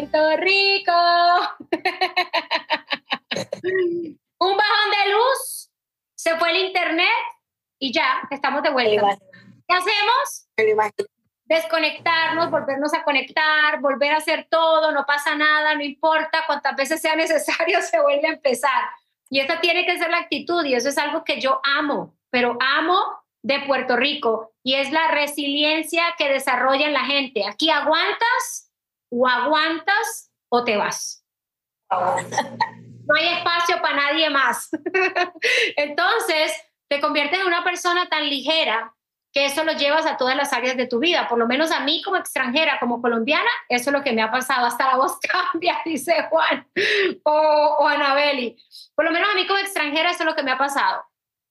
Puerto Rico. Un bajón de luz, se fue el internet y ya, estamos de vuelta. ¿Qué hacemos? Desconectarnos, volvernos a conectar, volver a hacer todo, no pasa nada, no importa cuántas veces sea necesario, se vuelve a empezar. Y esa tiene que ser la actitud y eso es algo que yo amo, pero amo de Puerto Rico y es la resiliencia que desarrolla la gente. Aquí aguantas o aguantas o te vas. No hay espacio para nadie más. Entonces, te conviertes en una persona tan ligera que eso lo llevas a todas las áreas de tu vida. Por lo menos a mí como extranjera, como colombiana, eso es lo que me ha pasado. Hasta la voz cambia, dice Juan o, o Anabeli. Por lo menos a mí como extranjera, eso es lo que me ha pasado.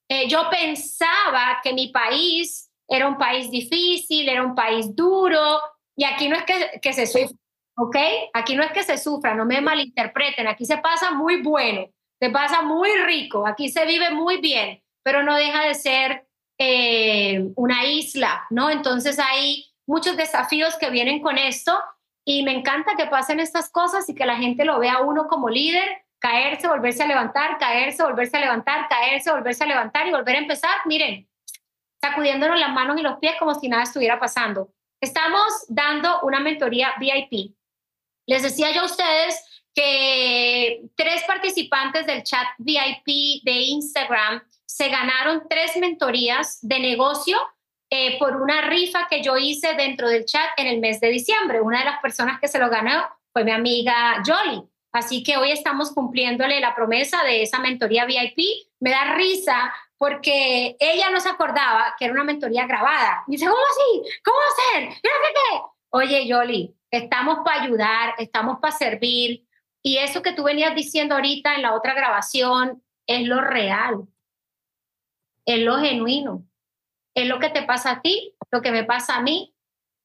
Eh, yo pensaba que mi país era un país difícil, era un país duro, y aquí no es que, que se sufra, ¿ok? Aquí no es que se sufra, no me malinterpreten, aquí se pasa muy bueno, se pasa muy rico, aquí se vive muy bien, pero no deja de ser eh, una isla, ¿no? Entonces hay muchos desafíos que vienen con esto y me encanta que pasen estas cosas y que la gente lo vea uno como líder caerse, volverse a levantar, caerse, volverse a levantar, caerse, volverse a levantar y volver a empezar. Miren, sacudiéndonos las manos y los pies como si nada estuviera pasando. Estamos dando una mentoría VIP. Les decía yo a ustedes que tres participantes del chat VIP de Instagram se ganaron tres mentorías de negocio eh, por una rifa que yo hice dentro del chat en el mes de diciembre. Una de las personas que se lo ganó fue mi amiga Jolie. Así que hoy estamos cumpliéndole la promesa de esa mentoría VIP. Me da risa porque ella no se acordaba que era una mentoría grabada. Dice, ¿cómo así? ¿Cómo hacer? ¿Qué qué? Oye, Yoli, estamos para ayudar, estamos para servir. Y eso que tú venías diciendo ahorita en la otra grabación es lo real, es lo genuino, es lo que te pasa a ti, lo que me pasa a mí,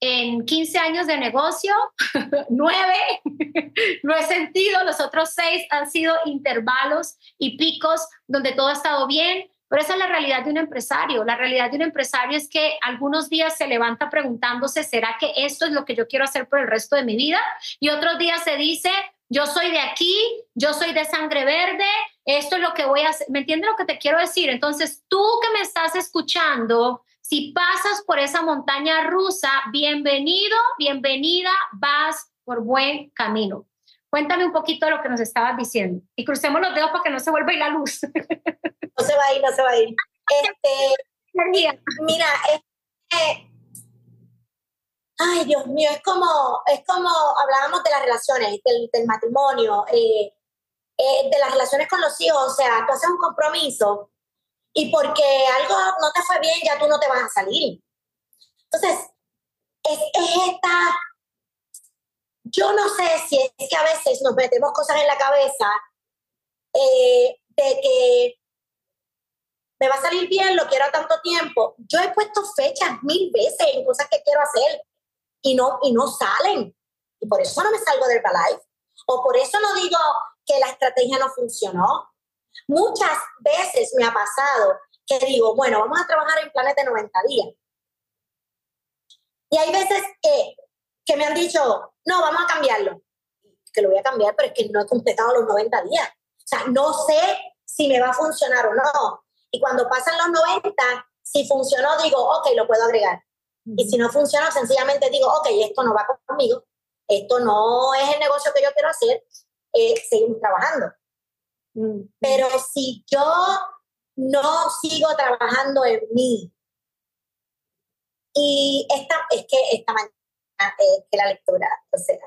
en 15 años de negocio, nueve no he sentido, los otros seis han sido intervalos y picos donde todo ha estado bien, pero esa es la realidad de un empresario. La realidad de un empresario es que algunos días se levanta preguntándose, ¿será que esto es lo que yo quiero hacer por el resto de mi vida? Y otros días se dice, yo soy de aquí, yo soy de sangre verde, esto es lo que voy a hacer. ¿Me entiendes lo que te quiero decir? Entonces, tú que me estás escuchando, si pasas por esa montaña rusa, bienvenido, bienvenida, vas por buen camino. Cuéntame un poquito de lo que nos estabas diciendo y crucemos los dedos para que no se vuelva a la luz. No se va a ir, no se va a ir. Este, mira, ay Dios mío, es como, es como hablábamos de las relaciones, del, matrimonio, eh, eh, de las relaciones con los hijos, o sea, tú haces un compromiso y porque algo no te fue bien, ya tú no te vas a salir. Entonces, es, esta, yo no sé si es que a veces nos metemos cosas en la cabeza eh, de que me va a salir bien, lo quiero tanto tiempo. Yo he puesto fechas mil veces en cosas que quiero hacer y no, y no salen. Y por eso no me salgo del Herbalife. O por eso no digo que la estrategia no funcionó. Muchas veces me ha pasado que digo, bueno, vamos a trabajar en planes de 90 días. Y hay veces que, que me han dicho, no, vamos a cambiarlo. Que lo voy a cambiar, pero es que no he completado los 90 días. O sea, no sé si me va a funcionar o no. Y cuando pasan los 90, si funcionó, digo, ok, lo puedo agregar. Y si no funciona, sencillamente digo, ok, esto no va conmigo, esto no es el negocio que yo quiero hacer, eh, seguimos trabajando. Pero si yo no sigo trabajando en mí, y esta, es que esta mañana, es que la lectura, o sea.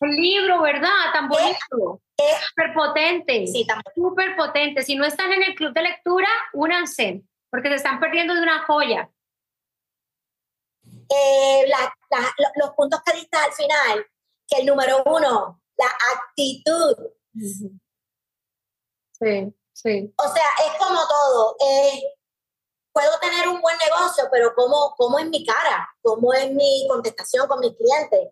El libro, ¿verdad? Tan bonito. Súper potente. Sí, Súper potente. Si no están en el club de lectura, únanse, porque se están perdiendo de una joya. Eh, los puntos que diste al final, que el número uno, la actitud. Sí, sí. O sea, es como todo. Eh, puedo tener un buen negocio, pero ¿cómo, ¿cómo es mi cara? ¿Cómo es mi contestación con mis clientes?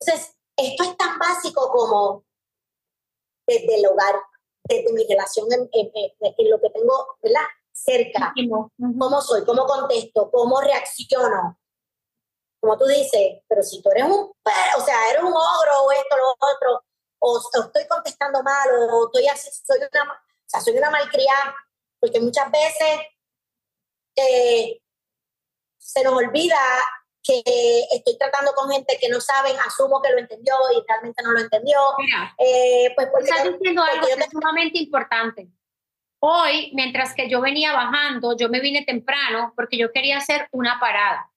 Entonces, esto es tan básico como desde el hogar, desde mi relación en, lo que tengo, ¿verdad? Cerca. ¿Cómo soy? ¿Cómo contesto? ¿Cómo reacciono? como tú dices, pero si tú eres un, o sea, eres un ogro o esto, lo otro, o, estoy contestando mal, o estoy así, soy una, o sea, soy una malcriada, porque muchas veces eh, se nos olvida que estoy tratando con gente que no saben, asumo que lo entendió y realmente no lo entendió. Mira, eh, pues porque, estás diciendo algo que es sumamente importante. Hoy, mientras que yo venía bajando, yo me vine temprano porque yo quería hacer una parada.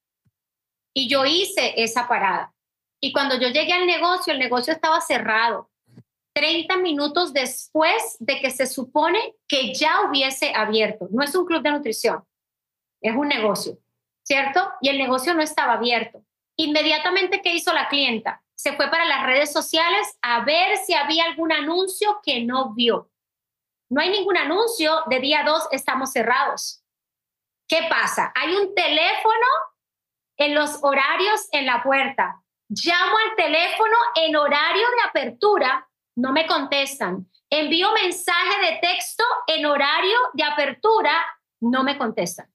Y yo hice esa parada. Y cuando yo llegué al negocio, el negocio estaba cerrado. 30 minutos después de que se supone que ya hubiese abierto. No es un club de nutrición, es un negocio. ¿Cierto? Y el negocio no estaba abierto. Inmediatamente, ¿qué hizo la clienta? Se fue para las redes sociales a ver si había algún anuncio que no vio. No hay ningún anuncio de día 2, estamos cerrados. ¿Qué pasa? Hay un teléfono en los horarios en la puerta. Llamo al teléfono en horario de apertura, no me contestan. Envío mensaje de texto en horario de apertura, no me contestan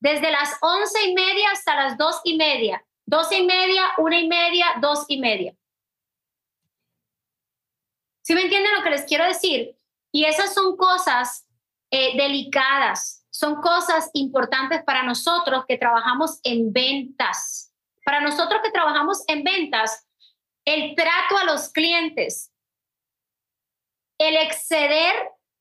desde las once y media hasta las dos y media, doce y media, una y media, dos y media. ¿Sí me entienden lo que les quiero decir? Y esas son cosas eh, delicadas, son cosas importantes para nosotros que trabajamos en ventas. Para nosotros que trabajamos en ventas, el trato a los clientes, el exceder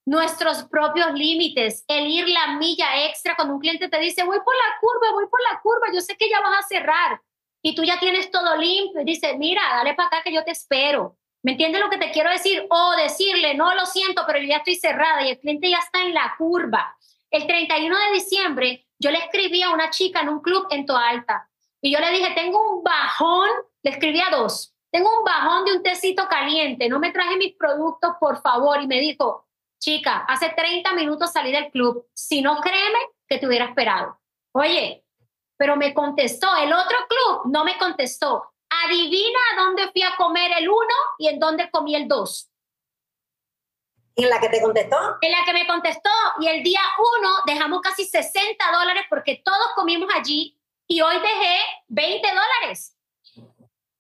nuestros propios límites, el ir la milla extra cuando un cliente te dice, voy por la curva, voy por la curva, yo sé que ya vas a cerrar y tú ya tienes todo limpio y dice, mira, dale para acá que yo te espero. ¿Me entiendes lo que te quiero decir? O decirle, no lo siento, pero yo ya estoy cerrada y el cliente ya está en la curva. El 31 de diciembre yo le escribí a una chica en un club en Toalta y yo le dije, tengo un bajón, le escribí a dos, tengo un bajón de un tecito caliente, no me traje mis productos, por favor. Y me dijo, chica, hace 30 minutos salí del club, si no créeme que te hubiera esperado. Oye, pero me contestó, el otro club no me contestó. Adivina a dónde fui a comer el uno y en dónde comí el dos. ¿En la que te contestó? En la que me contestó. Y el día uno dejamos casi 60 dólares porque todos comimos allí y hoy dejé 20 dólares.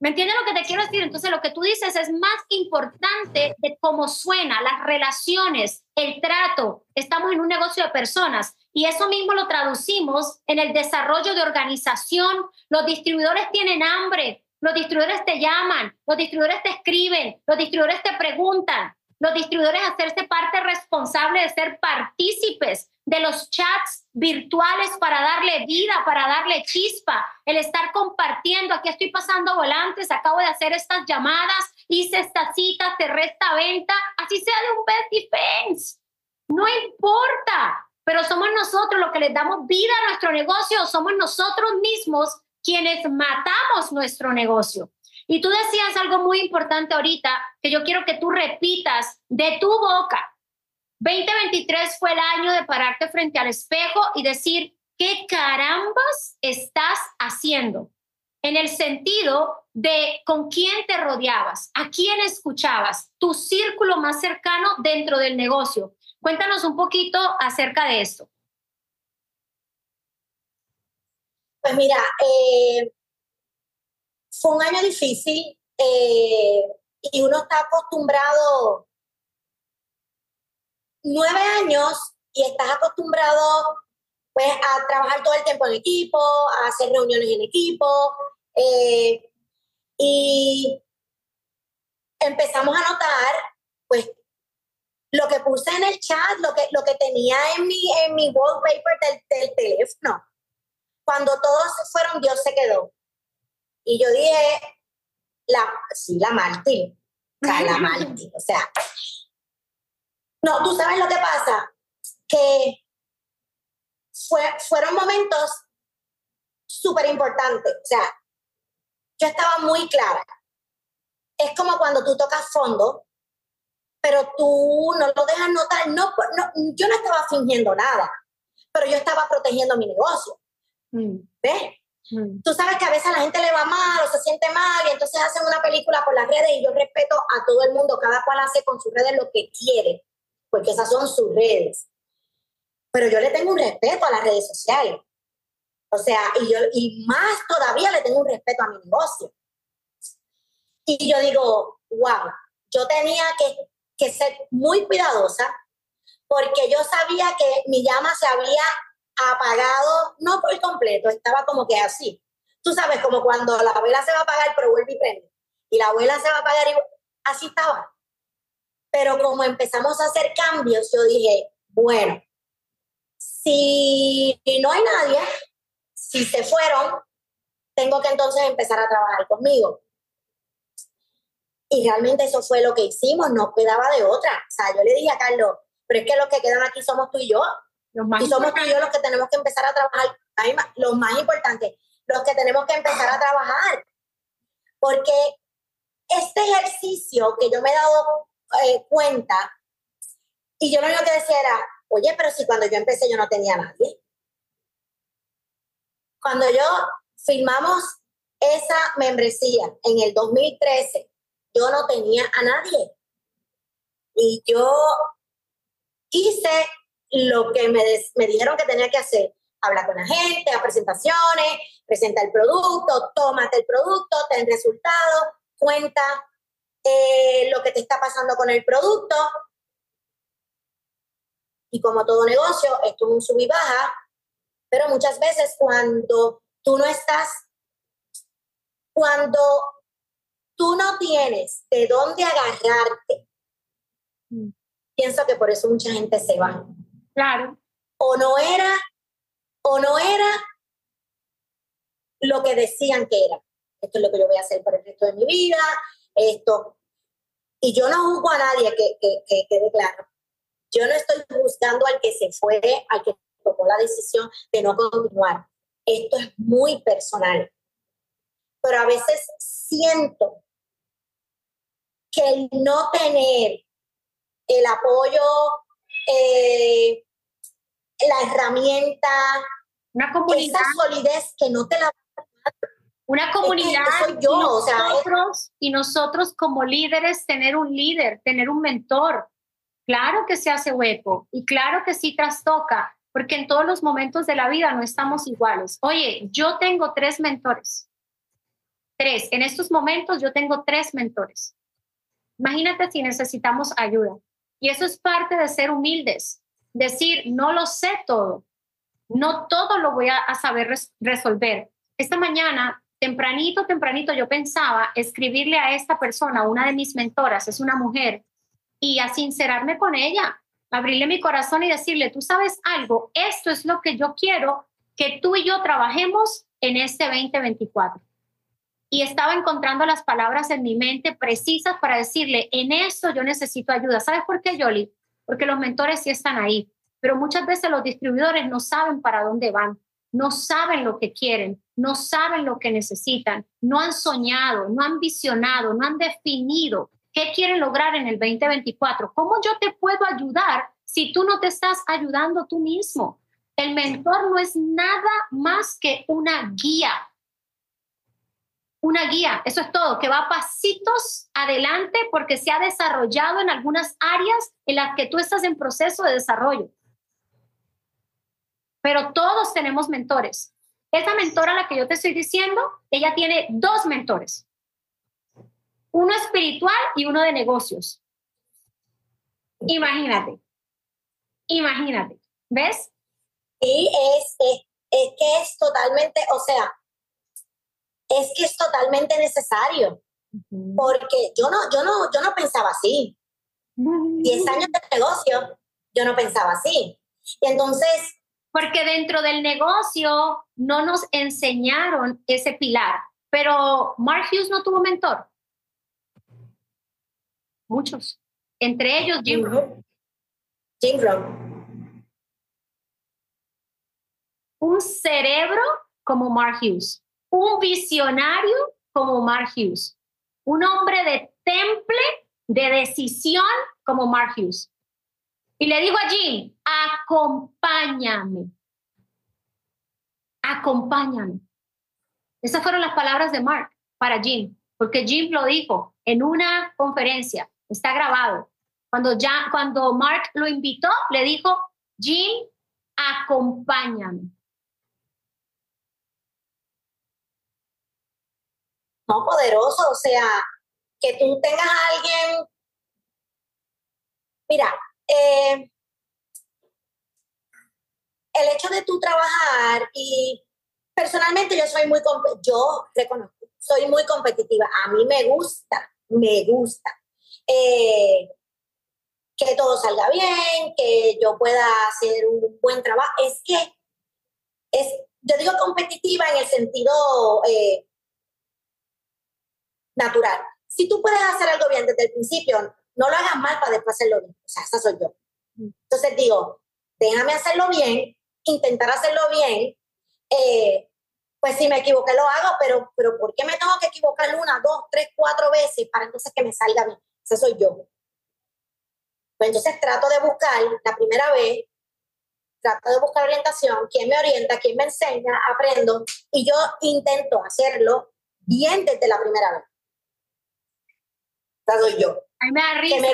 ¿Me entiendes lo que te quiero decir? Entonces, lo que tú dices es más importante de cómo suena, las relaciones, el trato. Estamos en un negocio de personas y eso mismo lo traducimos en el desarrollo de organización. Los distribuidores tienen hambre, los distribuidores te llaman, los distribuidores te escriben, los distribuidores te preguntan, los distribuidores hacerse parte responsable de ser partícipes de los chats virtuales para darle vida, para darle chispa, el estar compartiendo, aquí estoy pasando volantes, acabo de hacer estas llamadas, hice esta cita, cerré esta venta, así sea de un best defense. No importa, pero somos nosotros los que les damos vida a nuestro negocio, somos nosotros mismos quienes matamos nuestro negocio. Y tú decías algo muy importante ahorita que yo quiero que tú repitas de tu boca. 2023 fue el año de pararte frente al espejo y decir, ¿qué carambas estás haciendo? En el sentido de con quién te rodeabas, a quién escuchabas, tu círculo más cercano dentro del negocio. Cuéntanos un poquito acerca de esto. Pues mira, eh, fue un año difícil eh, y uno está acostumbrado nueve años y estás acostumbrado pues a trabajar todo el tiempo en equipo, a hacer reuniones en equipo eh, y empezamos a notar pues lo que puse en el chat, lo que, lo que tenía en mi, en mi wallpaper del, del teléfono. Cuando todos se fueron, Dios se quedó. Y yo dije, la, sí, la Martín. O sea, la Martín. O sea, no, tú sabes lo que pasa, que fue, fueron momentos súper importantes. O sea, yo estaba muy clara. Es como cuando tú tocas fondo, pero tú no lo dejas notar. No, no, yo no estaba fingiendo nada, pero yo estaba protegiendo mi negocio. Mm. ¿Ves? Mm. Tú sabes que a veces a la gente le va mal o se siente mal y entonces hacen una película por las redes y yo respeto a todo el mundo, cada cual hace con sus redes lo que quiere, porque esas son sus redes. Pero yo le tengo un respeto a las redes sociales. O sea, y yo, y más todavía le tengo un respeto a mi negocio. Y yo digo, wow, yo tenía que, que ser muy cuidadosa porque yo sabía que mi llama se había apagado, no por completo, estaba como que así. Tú sabes, como cuando la abuela se va a apagar, pero vuelve y prende. Y la abuela se va a apagar y así estaba. Pero como empezamos a hacer cambios, yo dije, bueno, si no hay nadie, si se fueron, tengo que entonces empezar a trabajar conmigo. Y realmente eso fue lo que hicimos, no quedaba de otra. O sea, yo le dije a Carlos, pero es que los que quedan aquí somos tú y yo. y somos tú y yo los que tenemos que empezar a trabajar, lo más importante, los que tenemos que empezar a trabajar. Porque este ejercicio que yo me he dado eh, cuenta, y yo lo único que decía era, oye, pero si cuando yo empecé yo no tenía a nadie. Cuando yo firmamos esa membresía en el 2013, yo no tenía a nadie. Y yo hice lo que me, me dijeron que tenía que hacer. Habla con la gente, a presentaciones, presenta el producto, tómate el producto, ten resultados, cuenta eh, lo que te está pasando con el producto. Y como todo negocio, esto es un sub y baja, pero muchas veces cuando tú no estás, cuando tú no tienes de dónde agarrarte, mm. pienso que por eso mucha gente se va. Claro. O no era, o no era lo que decían que era. Esto es lo que yo voy a hacer por el resto de mi vida, esto. Y yo no juzgo a nadie que, que, quede claro. Yo no estoy buscando al que se fue, al que tomó la decisión de no continuar. Esto es muy personal. Pero a veces siento que el no tener el apoyo, eh, la herramienta, una comunidad, esa solidez que no te la una comunidad yo, y, nosotros, y nosotros como líderes tener un líder, tener un mentor. Claro que se hace hueco y claro que sí trastoca, porque en todos los momentos de la vida no estamos iguales. Oye, yo tengo tres mentores. Tres. En estos momentos yo tengo tres mentores. Imagínate si necesitamos ayuda. Y eso es parte de ser humildes. Decir, no lo sé todo. No todo lo voy a, saber resolver. Esta mañana tempranito, tempranito yo pensaba escribirle a esta persona, una de mis mentoras, es una mujer, y a sincerarme con ella, abrirle mi corazón y decirle, tú sabes algo, esto es lo que yo quiero que tú y yo trabajemos en este 2024. Y estaba encontrando las palabras en mi mente precisas para decirle, en esto yo necesito ayuda. ¿Sabes por qué, Yoli? Porque los mentores sí están ahí, pero muchas veces los distribuidores no saben para dónde van no saben lo que quieren, no saben lo que necesitan, no han soñado, no han visionado, no han definido qué quieren lograr en el 2024. ¿Cómo yo te puedo ayudar si tú no te estás ayudando tú mismo? El mentor no es nada más que una guía. Una guía, eso es todo, que va pasitos adelante porque se ha desarrollado en algunas áreas en las que tú estás en proceso de desarrollo pero todos tenemos mentores. Esa mentora a la que yo te estoy diciendo, ella tiene dos mentores, uno espiritual y uno de negocios. Imagínate, imagínate, ¿ves? Sí, es, es, que es totalmente, o sea, es que es totalmente necesario, porque yo no, yo no, yo no pensaba así. Diez años de negocio, yo no pensaba así. Y entonces, porque dentro del negocio no nos enseñaron ese pilar. Pero Mark Hughes no tuvo mentor. Muchos. Entre ellos Jim Jim Un cerebro como Mark Hughes. Un visionario como Mark Hughes. Un hombre de temple, de decisión como Mark Hughes. Y le digo a Jim, acompáñame. Acompáñame. Esas fueron las palabras de Mark para Jim, porque Jim lo dijo en una conferencia, está grabado. Cuando, ya, cuando Mark lo invitó, le dijo, Jim, acompáñame. No, poderoso, o sea, que tú tengas a alguien. Mira, eh, el hecho de tú trabajar y personalmente yo soy muy, yo reconozco, soy muy competitiva, a mí me gusta, me gusta. Eh, que todo salga bien, que yo pueda hacer un buen trabajo. Es que es, yo digo competitiva en el sentido eh, natural. Si tú puedes hacer algo bien desde el principio, no lo hagas mal para después hacerlo bien. O sea, esa soy yo. Entonces digo, déjame hacerlo bien, intentar hacerlo bien. Eh, pues si me equivoqué lo hago, pero, pero ¿por qué me tengo que equivocar una, dos, tres, cuatro veces para entonces que me salga bien? Esa soy yo. Pues entonces trato de buscar la primera vez, trato de buscar orientación, quién me orienta, quién me enseña, aprendo, y yo intento hacerlo bien desde la primera vez. Esa soy yo. Ay, me da risa,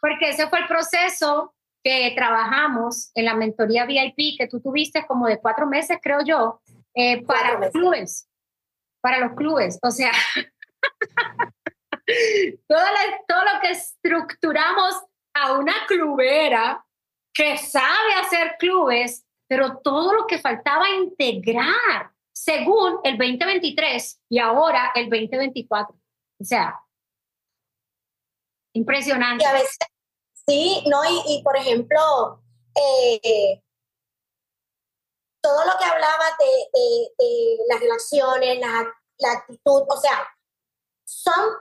porque ese fue el proceso que trabajamos en la mentoría VIP que tú tuviste como de cuatro meses, creo yo, eh, para los clubes. Para los clubes. O sea, todo, todo lo que estructuramos a una clubera que sabe hacer clubes, pero todo lo que faltaba integrar según el 2023 y ahora el 2024. O sea, impresionante. Y a veces, sí, no, y, por ejemplo, eh, todo lo que hablaba de, las relaciones, la, actitud, o sea, son,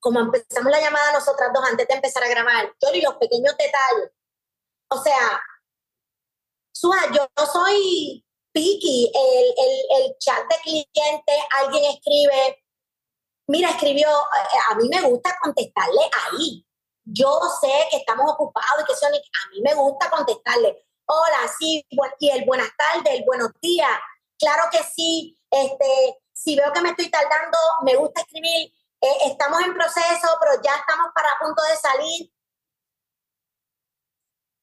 como empezamos la llamada nosotras dos antes de empezar a grabar, yo y los pequeños detalles. O sea, Sua, yo soy picky, el, el, chat de cliente, alguien escribe, mira, escribió, eh, a mí me gusta contestarle ahí. Yo sé que estamos ocupados y que son, a mí me gusta contestarle hola, sí, y el buenas tardes, el buenos días. Claro que sí, este, si veo que me estoy tardando, me gusta escribir, eh, estamos en proceso, pero ya estamos para punto de salir.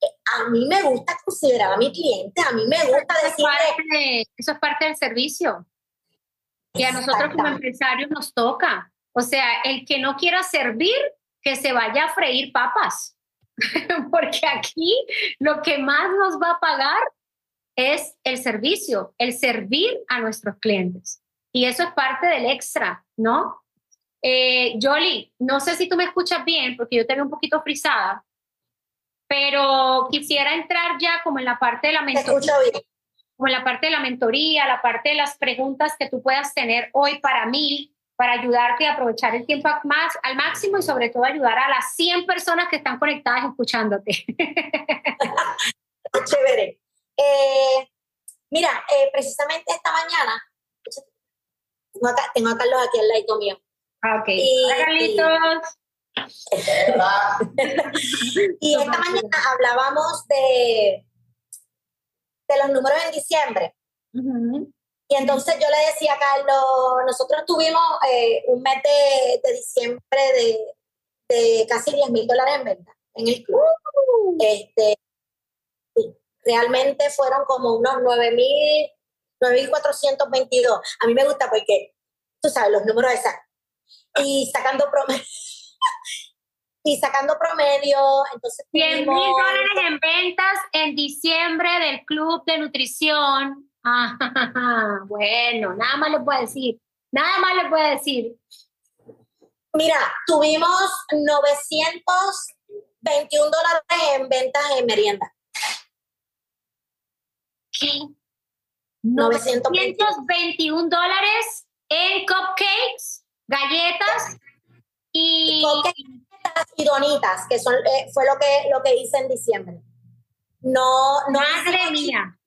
Eh, a mí me gusta considerar a mi cliente, a mí me gusta decirle... eso es parte del servicio. Y a nosotros como empresarios nos toca. O sea, el que no quiera servir, que se vaya a freír papas. porque aquí lo que más nos va a pagar es el servicio, el servir a nuestros clientes. Y eso es parte del extra, ¿no? Eh, Jolly, no sé si tú me escuchas bien, porque yo te veo un poquito frisada, pero quisiera entrar ya como en la parte de la mentoría. Como en la parte de la mentoría, la parte de las preguntas que tú puedas tener hoy para mí, para ayudarte a aprovechar el tiempo más, al máximo y sobre todo ayudar a las 100 personas que están conectadas escuchándote. Chévere. Eh, mira, eh, precisamente esta mañana, tengo a, Carlos aquí al lado mío. Ah, ok. Y, Carlitos. Y, esta mañana hablábamos de, de los números en diciembre. Y entonces yo le decía a Carlos, nosotros tuvimos eh, un mes de, diciembre de, casi 10 mil dólares en venta en el club. Uh. Este, realmente fueron como unos 9 mil, 9.422. A mí me gusta porque, tú sabes, los números exactos. Y sacando promedio. Y sacando promedio, entonces... 100 mil dólares en ventas en diciembre del club de nutrición Ah, bueno, nada más le puedo decir. Nada más le puedo decir. Mira, tuvimos 921 dólares en ventas en merienda. ¿Qué? 921 dólares en cupcakes, galletas y... y donitas, que son, eh, fue lo que, lo que hice en diciembre. No, no Madre mía.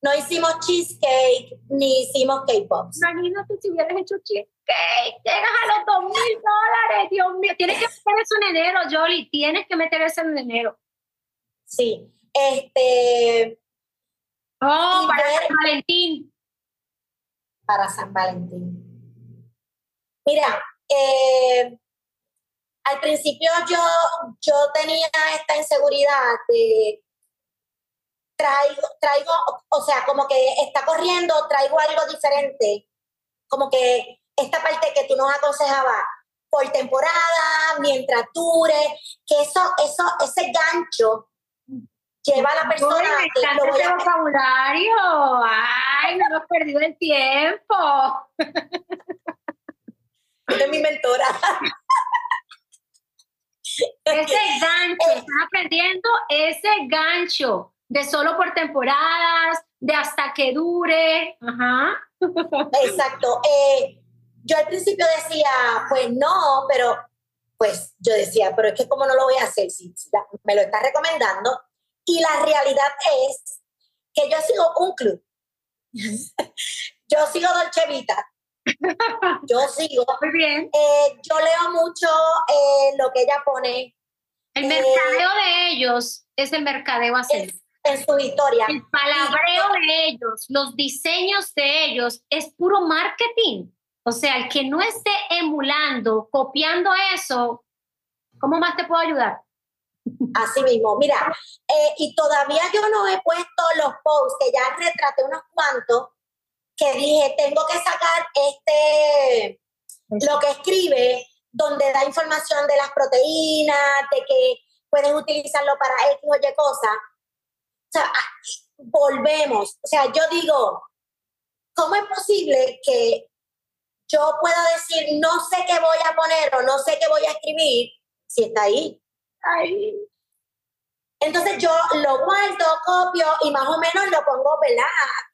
No hicimos cheesecake ni hicimos K-pops. Imagínate si hubieras hecho cheesecake. Llegas a los dos mil dólares, Dios mío. Tienes que meter eso en enero, Jolly. Tienes que meter eso en enero. Sí. Este. Oh, para San Valentín. Para San Valentín. Mira, eh, al principio yo, yo tenía esta inseguridad de traigo, traigo, o sea, como que está corriendo, traigo algo diferente, como que esta parte que tú nos aconsejabas, por temporada, mientras dure, que eso, eso, ese gancho lleva a la persona lo voy a... vocabulario. Ay, no hemos perdido el tiempo. es mi mentora. ese gancho, están aprendiendo ese gancho de solo por temporadas, de hasta que dure. Ajá. Exacto. Eh, yo al principio decía, pues no, pero pues yo decía, pero es que cómo no lo voy a hacer me lo está recomendando. Y la realidad es que yo sigo un club. yo sigo Dolce Vita. Yo sigo. Muy bien. Eh, yo leo mucho eh, lo que ella pone. El mercadeo de ellos es el mercadeo así en su historia. El palabreo de ellos, los diseños de ellos es puro marketing. O sea, el que no esté emulando, copiando eso, ¿cómo más te puedo ayudar? Así mismo, mira, eh, y todavía yo no he puesto los posts, que ya retraté unos cuantos, que dije, tengo que sacar este, lo que escribe, donde da información de las proteínas, de que puedes utilizarlo para X o Y cosas. O sea, volvemos. O sea, yo digo, ¿cómo es posible que yo pueda decir, no sé qué voy a poner o no sé qué voy a escribir si está ahí? Ay. Entonces yo lo guardo, copio y más o menos lo pongo, ¿verdad?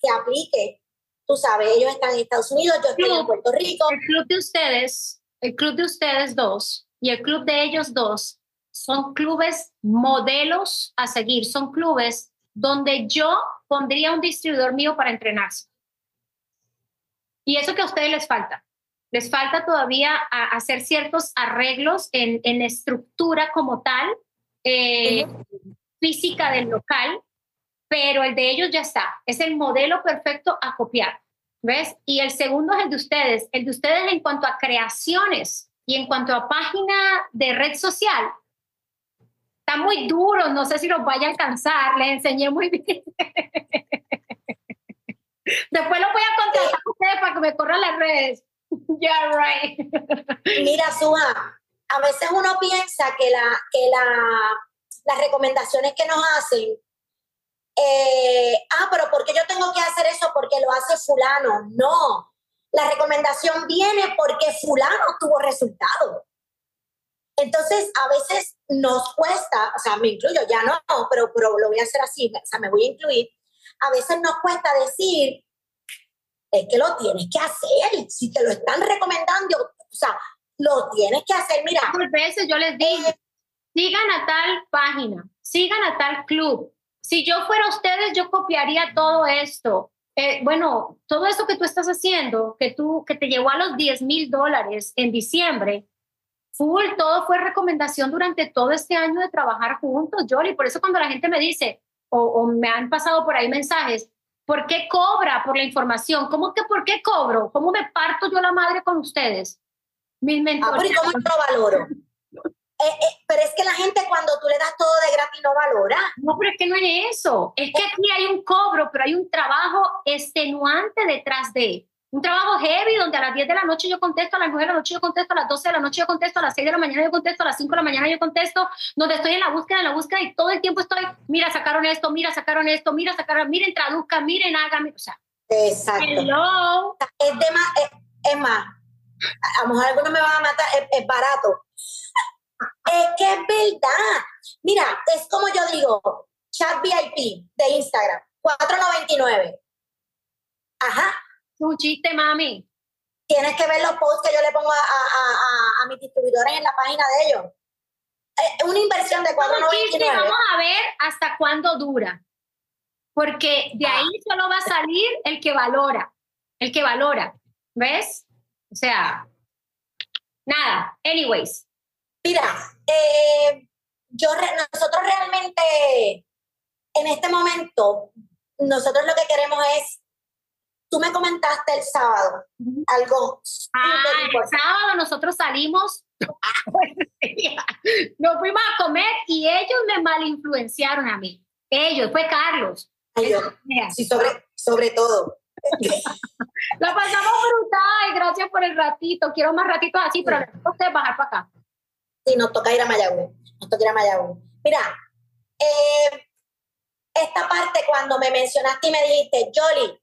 Que aplique. Tú sabes, ellos están en Estados Unidos, yo estoy en Puerto Rico. El club de ustedes, el club de ustedes dos y el club de ellos dos son clubes modelos a seguir, son clubes donde yo pondría un distribuidor mío para entrenarse. Y eso que a ustedes les falta. Les falta todavía hacer ciertos arreglos en, en estructura como tal, eh, física del local, pero el de ellos ya está. Es el modelo perfecto a copiar. ¿Ves? Y el segundo es el de ustedes. El de ustedes en cuanto a creaciones y en cuanto a página de red social, está muy duro, no sé si los vaya a alcanzar, les enseñé muy bien. Después los voy a contratar a ustedes para que me corran las redes. Yeah, right. Mira, Suja, a veces uno piensa que, la, que la, las recomendaciones que nos hacen, eh, ah, pero ¿por qué yo tengo que hacer eso? Porque lo hace fulano. No, la recomendación viene porque fulano tuvo resultado. Entonces, a veces nos cuesta, o sea, me incluyo, ya no, pero, pero lo voy a hacer así, o sea, me voy a incluir. A veces nos cuesta decir, es que lo tienes que hacer, si te lo están recomendando, o sea, lo tienes que hacer, mira. Muchas veces yo les digo, eh, sigan a tal página, sigan a tal club. Si yo fuera ustedes, yo copiaría todo esto. Eh, bueno, todo esto que tú estás haciendo, que, tú, que te llevó a los 10 mil dólares en diciembre, full, todo fue recomendación durante todo este año de trabajar juntos, Jolie. Por eso cuando la gente me dice, o, me han pasado por ahí mensajes, ¿por qué cobra por la información? ¿Cómo que por qué cobro? ¿Cómo me parto yo la madre con ustedes? Mis mentores. Ah, ¿cómo lo valoro? Eh, eh, pero es que la gente cuando tú le das todo de gratis no valora. No, pero es que no es eso. Es que aquí hay un cobro, pero hay un trabajo extenuante detrás de. Un trabajo heavy donde a las 10 de la noche yo contesto, a las 9 de la noche yo contesto, a las 12 de la noche yo contesto, a las 6 de la mañana yo contesto, a las 5 de la mañana yo contesto, donde estoy en la búsqueda, en la búsqueda y todo el tiempo estoy, mira, sacaron esto, mira, sacaron esto, mira, sacaron, miren, traduzcan, miren, hagan, o sea. Exacto. Hello. Es, de más, es, más, a lo mejor algunos me van a matar, es, barato. Es que es verdad. Mira, es como yo digo, chat VIP de Instagram, 4.99. Ajá, un chiste, mami. Tienes que ver los posts que yo le pongo a, a, a, mis distribuidores en la página de ellos. Es una inversión de 4.99. Vamos a ver hasta cuándo dura. Porque de ahí ah. solo va a salir el que valora. El que valora. ¿Ves? O sea, nada. Anyways. Mira, eh, yo nosotros realmente en este momento, nosotros lo que queremos es Tú me comentaste el sábado algo. Ah, el sábado nosotros salimos, nos fuimos a comer y ellos me malinfluenciaron a mí. Ellos, fue Carlos. sí, sobre, sobre todo. La pasamos brutal, gracias por el ratito. Quiero más ratitos así, pero les toca bajar para acá. Sí, nos toca ir a Mayagüez. Nos toca ir a Mayagüez. Mira, eh, esta parte cuando me mencionaste y me dijiste, Jolly,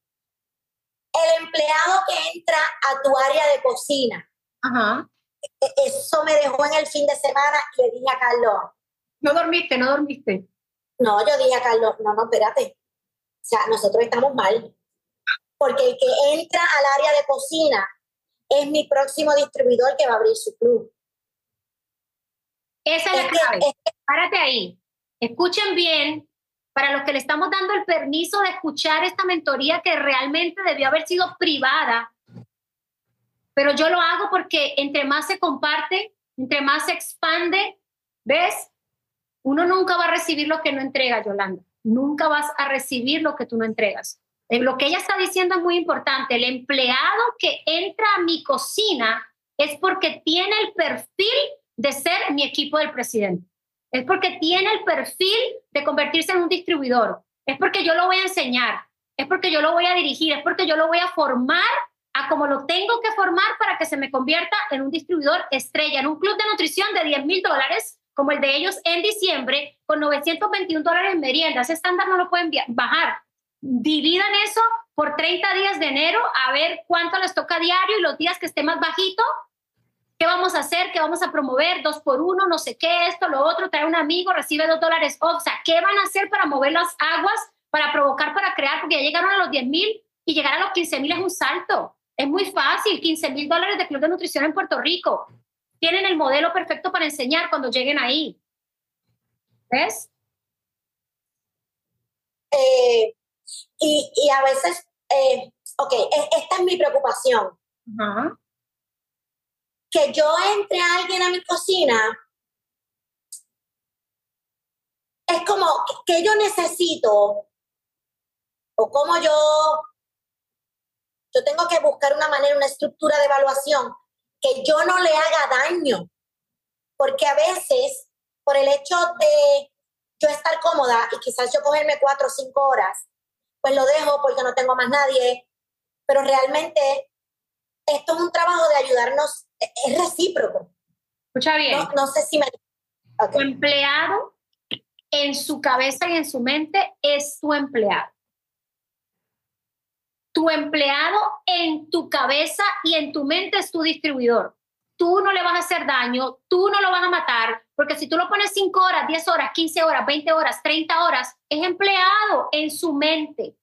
el empleado que entra a tu área de cocina, Ajá. E-, eso me dejó en el fin de semana y le dije a Carlos. No dormiste, no dormiste. No, yo dije a Carlos, no, no, espérate. O sea, nosotros estamos mal. Porque el que entra al área de cocina es mi próximo distribuidor que va a abrir su club. Esa es, la clave. Párate ahí. Escuchen bien, para los que le estamos dando el permiso de escuchar esta mentoría que realmente debió haber sido privada, pero yo lo hago porque entre más se comparte, entre más se expande, ¿ves? Uno nunca va a recibir lo que no entrega, Yolanda. Nunca vas a recibir lo que tú no entregas. Eh, lo que ella está diciendo es muy importante. El empleado que entra a mi cocina es porque tiene el perfil de ser mi equipo del presidente. Es porque tiene el perfil de convertirse en un distribuidor. Es porque yo lo voy a enseñar. Es porque yo lo voy a dirigir. Es porque yo lo voy a formar a como lo tengo que formar para que se me convierta en un distribuidor estrella, en un club de nutrición de 10 mil dólares, como el de ellos en diciembre, con 921 dólares en merienda. Ese estándar no lo pueden bajar. Dividan eso por 30 días de enero a ver cuánto les toca diario y los días que esté más bajito, ¿qué vamos a hacer? ¿Qué vamos a promover? Dos por uno, no sé qué, esto, lo otro, trae un amigo, recibe dos dólares O sea, ¿qué van a hacer para mover las aguas, para provocar, para crear? Porque ya llegaron a los 10 mil y llegar a los 15 mil es un salto. Es muy fácil, 15 mil dólares de club de nutrición en Puerto Rico. Tienen el modelo perfecto para enseñar cuando lleguen ahí. ¿Ves? Eh, y, a veces, eh, ok, e, esta es mi preocupación. Que yo entre a alguien a mi cocina, es como que yo necesito, o como yo yo tengo que buscar una manera, una estructura de evaluación que yo no le haga daño. Porque a veces, por el hecho de yo estar cómoda y quizás yo cogerme cuatro o cinco horas, pues lo dejo porque no tengo más nadie. Pero realmente esto es un trabajo de ayudarnos, es recíproco. Escucha bien. No, sé si me... Tu empleado en su cabeza y en su mente es tu empleado tu empleado en tu cabeza y en tu mente es tu distribuidor. Tú no le vas a hacer daño, tú no lo vas a matar, porque si tú lo pones 5 horas, 10 horas, 15 horas, 20 horas, 30 horas, es empleado en su mente.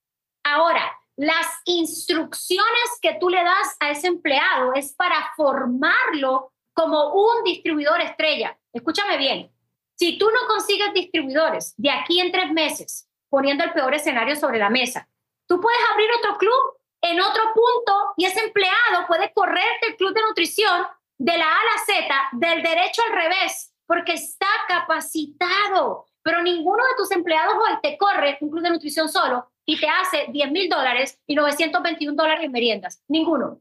Ahora, las instrucciones que tú le das a ese empleado es para formarlo como un distribuidor estrella. Escúchame bien, si tú no consigues distribuidores de aquí en tres meses, poniendo el peor escenario sobre la mesa, Tú puedes abrir otro club en otro punto y ese empleado puede correrte el club de nutrición de la A a la Z, del derecho al revés, porque está capacitado. Pero ninguno de tus empleados hoy te corre un club de nutrición solo y te hace 10 mil dólares y 921 dólares en meriendas. Ninguno.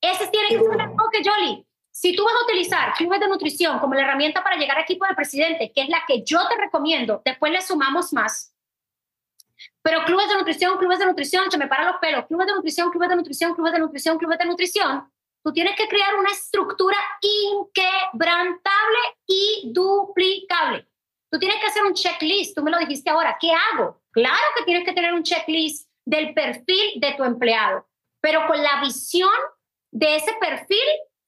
Ese tiene que ser el enfoque, Jolly. Si tú vas a utilizar clubes de nutrición como la herramienta para llegar a equipo del presidente, que es la que yo te recomiendo, después le sumamos más, pero clubes de nutrición, clubes de nutrición, se me paran los pelos, clubes de nutrición, clubes de nutrición, clubes de nutrición, clubes de nutrición. Tú tienes que crear una estructura inquebrantable y duplicable. Tú tienes que hacer un checklist, tú me lo dijiste ahora, ¿qué hago? Claro que tienes que tener un checklist del perfil de tu empleado, pero con la visión de ese perfil,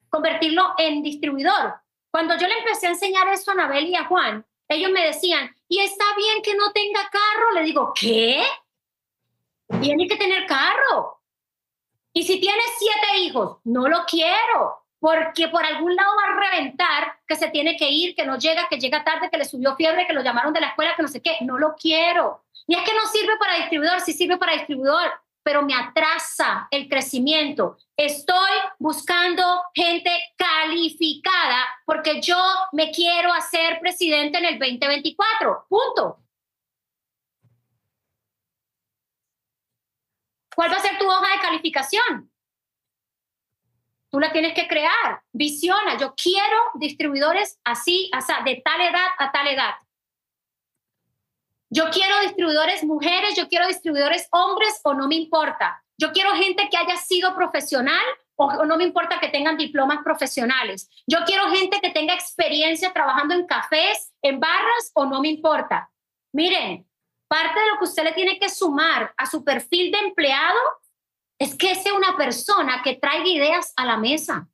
convertirlo en distribuidor. Cuando yo le empecé a enseñar eso a Anabel y a Juan, ellos me decían, y está bien que no tenga carro. Le digo, ¿qué? Tiene que tener carro. Y si tienes siete hijos, no lo quiero, porque por algún lado va a reventar que se tiene que ir, que no llega, que llega tarde, que le subió fiebre, que lo llamaron de la escuela, que no sé qué. No lo quiero. Y es que no sirve para distribuidor, sí sirve para distribuidor, pero me atrasa el crecimiento. Estoy buscando gente calificada porque yo me quiero hacer presidente en el 2024. Punto. ¿Cuál va a ser tu hoja de calificación? Tú la tienes que crear. Visiona. Yo quiero distribuidores así, de tal edad a tal edad. Yo quiero distribuidores mujeres, yo quiero distribuidores hombres o no me importa. Yo quiero gente que haya sido profesional o no me importa que tengan diplomas profesionales. Yo quiero gente que tenga experiencia trabajando en cafés, en barras o no me importa. Miren, parte de lo que usted le tiene que sumar a su perfil de empleado es que sea una persona que traiga ideas a la mesa.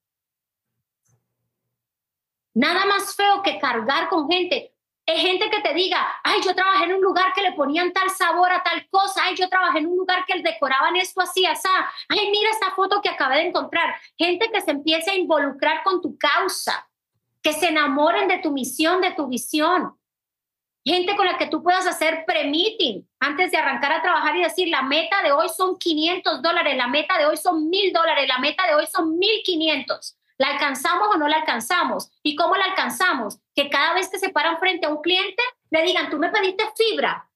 Nada más feo que cargar con gente. Es gente que te diga, ay, yo trabajé en un lugar que le ponían tal sabor a tal cosa, ay, yo trabajé en un lugar que decoraban esto así, así, ay, mira esta foto que acabé de encontrar. Gente que se empiece a involucrar con tu causa, que se enamoren de tu misión, de tu visión. Gente con la que tú puedas hacer pre-meeting antes de arrancar a trabajar y decir, la meta de hoy son 500 dólares, la meta de hoy son 1000 dólares, la meta de hoy son 1500. ¿La alcanzamos o no la alcanzamos? ¿Y cómo la alcanzamos? Que cada vez que se paran frente a un cliente, le digan, tú me pediste fibra,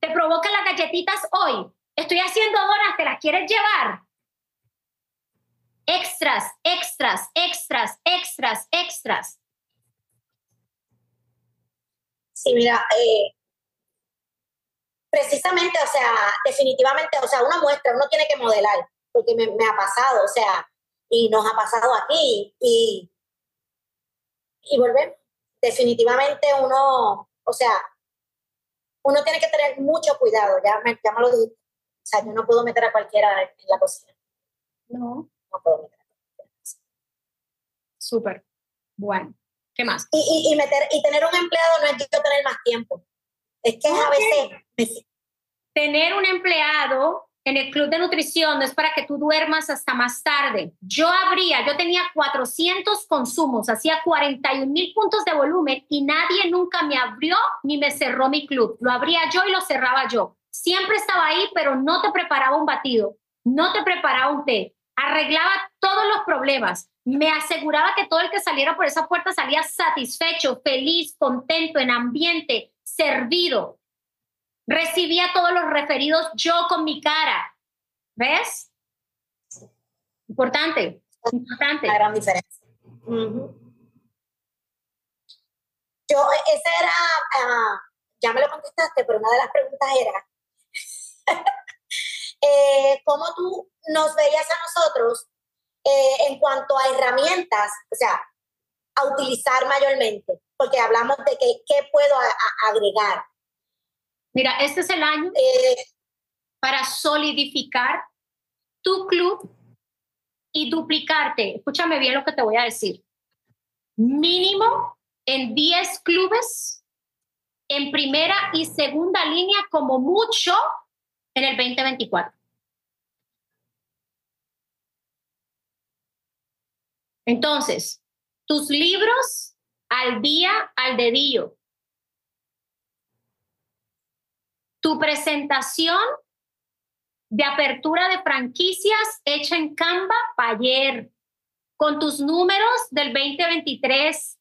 te provoca las galletitas hoy, estoy haciendo donas, ¿te las quieres llevar? Extras, extras, extras, extras, extras. Sí, mira, eh, precisamente, o sea, definitivamente, o sea, una muestra, uno tiene que modelar, porque me, me ha pasado, o sea, y nos ha pasado aquí y, y volvemos. Definitivamente uno, o sea, uno tiene que tener mucho cuidado, ya me, ya lo dije. O sea, yo no puedo meter a cualquiera en la cocina. No. No puedo meter a cualquiera. Súper. Bueno, ¿qué más? Y, y, meter, y tener un empleado no es que yo tener más tiempo. Es que a veces... Tener un empleado en el club de nutrición es para que tú duermas hasta más tarde. Yo abría, yo tenía 400 consumos, hacía 41 mil puntos de volumen y nadie nunca me abrió ni me cerró mi club. Lo abría yo y lo cerraba yo. Siempre estaba ahí, pero no te preparaba un batido, no te preparaba un té, arreglaba todos los problemas. Me aseguraba que todo el que saliera por esa puerta salía satisfecho, feliz, contento, en ambiente, servido. Recibía todos los referidos yo con mi cara. ¿Ves? Importante, importante. La gran diferencia. Yo, esa era, ah, ya me lo contestaste, pero una de las preguntas era, eh, ¿cómo tú nos veías a nosotros eh, en cuanto a herramientas, o sea, a utilizar mayormente? Porque hablamos de que, qué puedo agregar. Mira, este es el año eh, para solidificar tu club y duplicarte. Escúchame bien lo que te voy a decir. Mínimo en 10 clubes en primera y segunda línea como mucho en el 2024. Entonces, tus libros al día, al dedillo. tu presentación de apertura de franquicias hecha en Canva para ayer, con tus números del 2023,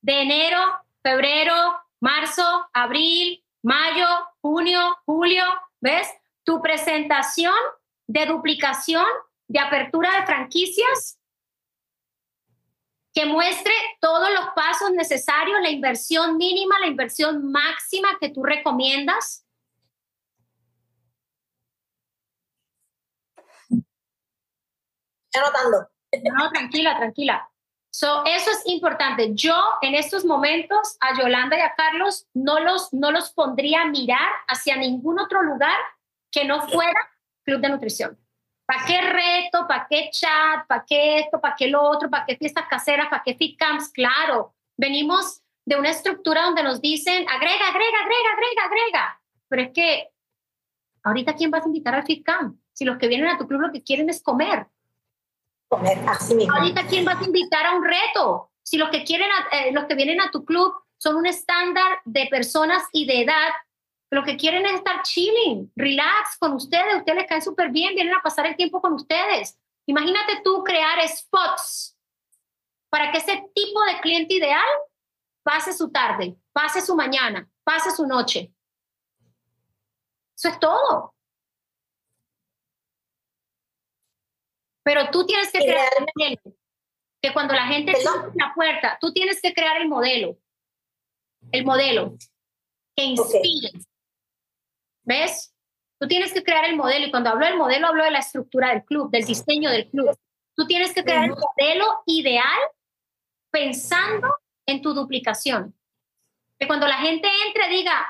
de enero, febrero, marzo, abril, mayo, junio, julio, ¿ves? Tu presentación de duplicación, de apertura de franquicias, que muestre todos los pasos necesarios, la inversión mínima, la inversión máxima que tú recomiendas anotando. No, tranquila, tranquila. So, eso es importante. Yo en estos momentos a Yolanda y a Carlos no los, no los pondría a mirar hacia ningún otro lugar que no fuera Club de Nutrición. ¿Para qué reto? ¿Para qué chat? ¿Para qué esto? ¿Para qué lo otro? ¿Para qué fiestas caseras? ¿Para qué fit camps? Claro, venimos de una estructura donde nos dicen agrega, agrega, agrega, agrega, agrega. Pero es que ahorita ¿quién vas a invitar al fit camp? Si los que vienen a tu club lo que quieren es comer comer así mismo. Ahorita, ¿quién va a invitar a un reto? Si los que, quieren, eh, los que vienen a tu club son un estándar de personas y de edad, lo que quieren es estar chilling, relax con ustedes, ustedes les caen súper bien, vienen a pasar el tiempo con ustedes. Imagínate tú crear spots para que ese tipo de cliente ideal pase su tarde, pase su mañana, pase su noche. Eso es todo. Pero tú tienes que crear el modelo. Que cuando la gente toca la puerta, tú tienes que crear el modelo. El modelo que inspire. ¿Ves? Tú tienes que crear el modelo y cuando hablo del modelo hablo de la estructura del club, del diseño del club. Tú tienes que crear el modelo ideal pensando en tu duplicación. Que cuando la gente entre diga,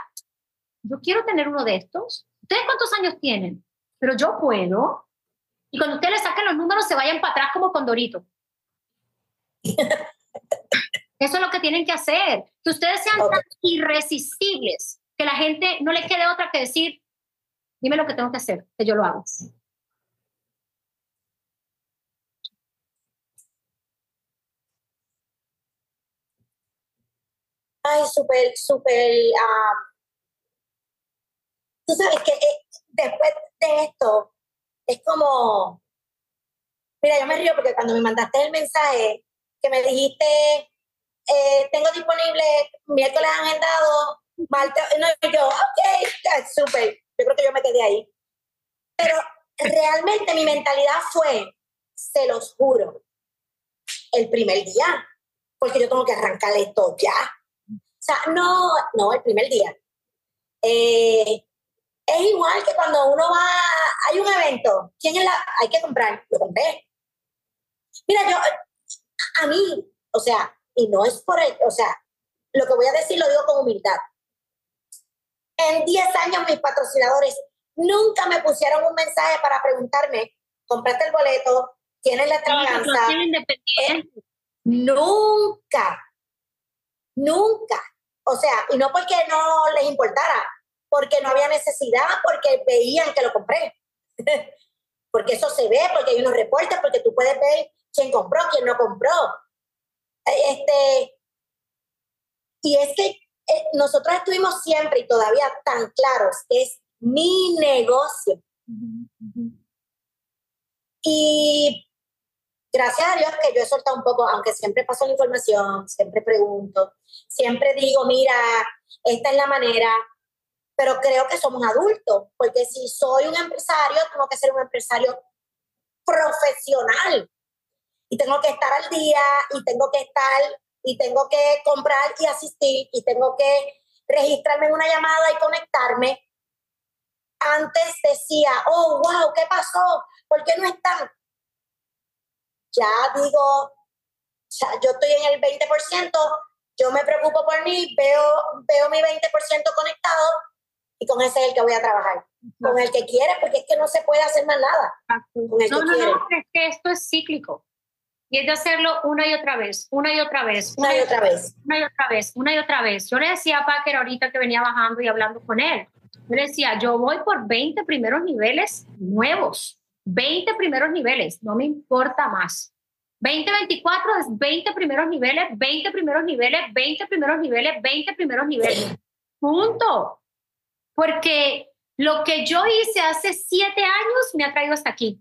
yo quiero tener uno de estos. ¿Ustedes cuántos años tienen? Pero yo puedo. Y cuando ustedes le saquen los números se vayan para atrás como Condorito. Eso es lo que tienen que hacer. Que ustedes sean tan irresistibles que la gente no le quede otra que decir, dime lo que tengo que hacer, que yo lo hago. Ay, súper, súper. Ah, tú sabes que eh, después de esto, es como. Mira, yo me río porque cuando me mandaste el mensaje que me dijiste, eh, tengo disponible miércoles agendado, martes, no, yo, ok, súper, yo creo que yo me quedé ahí. Pero realmente mi mentalidad fue, se los juro, el primer día, porque yo tengo que arrancar esto ya. O sea, no, no, el primer día. Eh, es igual que cuando uno va, hay un evento, ¿quién es la? Hay que comprar, lo compré. Mira, yo, a mí, o sea, y no es por el, o sea, lo que voy a decir lo digo con humildad. En 10 años mis patrocinadores nunca me pusieron un mensaje para preguntarme, compraste el boleto, tienes la extravaganza. Eh, nunca, nunca. O sea, y no porque no les importara, porque no había necesidad, porque veían que lo compré. porque eso se ve, porque hay unos reportes, porque tú puedes ver quién compró, quién no compró. Este, y es que nosotros estuvimos siempre y todavía tan claros es mi negocio. Y gracias a Dios que yo he soltado un poco, aunque siempre paso la información, siempre pregunto, siempre digo, mira, esta es la manera, pero creo que somos adultos, porque si soy un empresario, tengo que ser un empresario profesional y tengo que estar al día y tengo que estar y tengo que comprar y asistir y tengo que registrarme en una llamada y conectarme. Antes decía, oh, wow, ¿qué pasó? ¿Por qué no están? Ya digo, ya yo estoy en el 20%, yo me preocupo por mí, veo, veo mi 20% conectado y con ese es el que voy a trabajar. Con el que quiere, porque es que no se puede hacer más nada. Con el no, que no, quiere. no, es que esto es cíclico. Y es de hacerlo una y otra vez, una y otra vez. Una, y otra vez. Una y otra vez, una y otra vez. Yo le decía a Packer ahorita que venía bajando y hablando con él. Yo le decía, yo voy por 20 primeros niveles nuevos. 20 primeros niveles, no me importa más. 2024 es 20 primeros niveles, 20 primeros niveles, 20 primeros niveles, 20 primeros niveles. Punto. Porque lo que yo hice hace siete años me ha traído hasta aquí.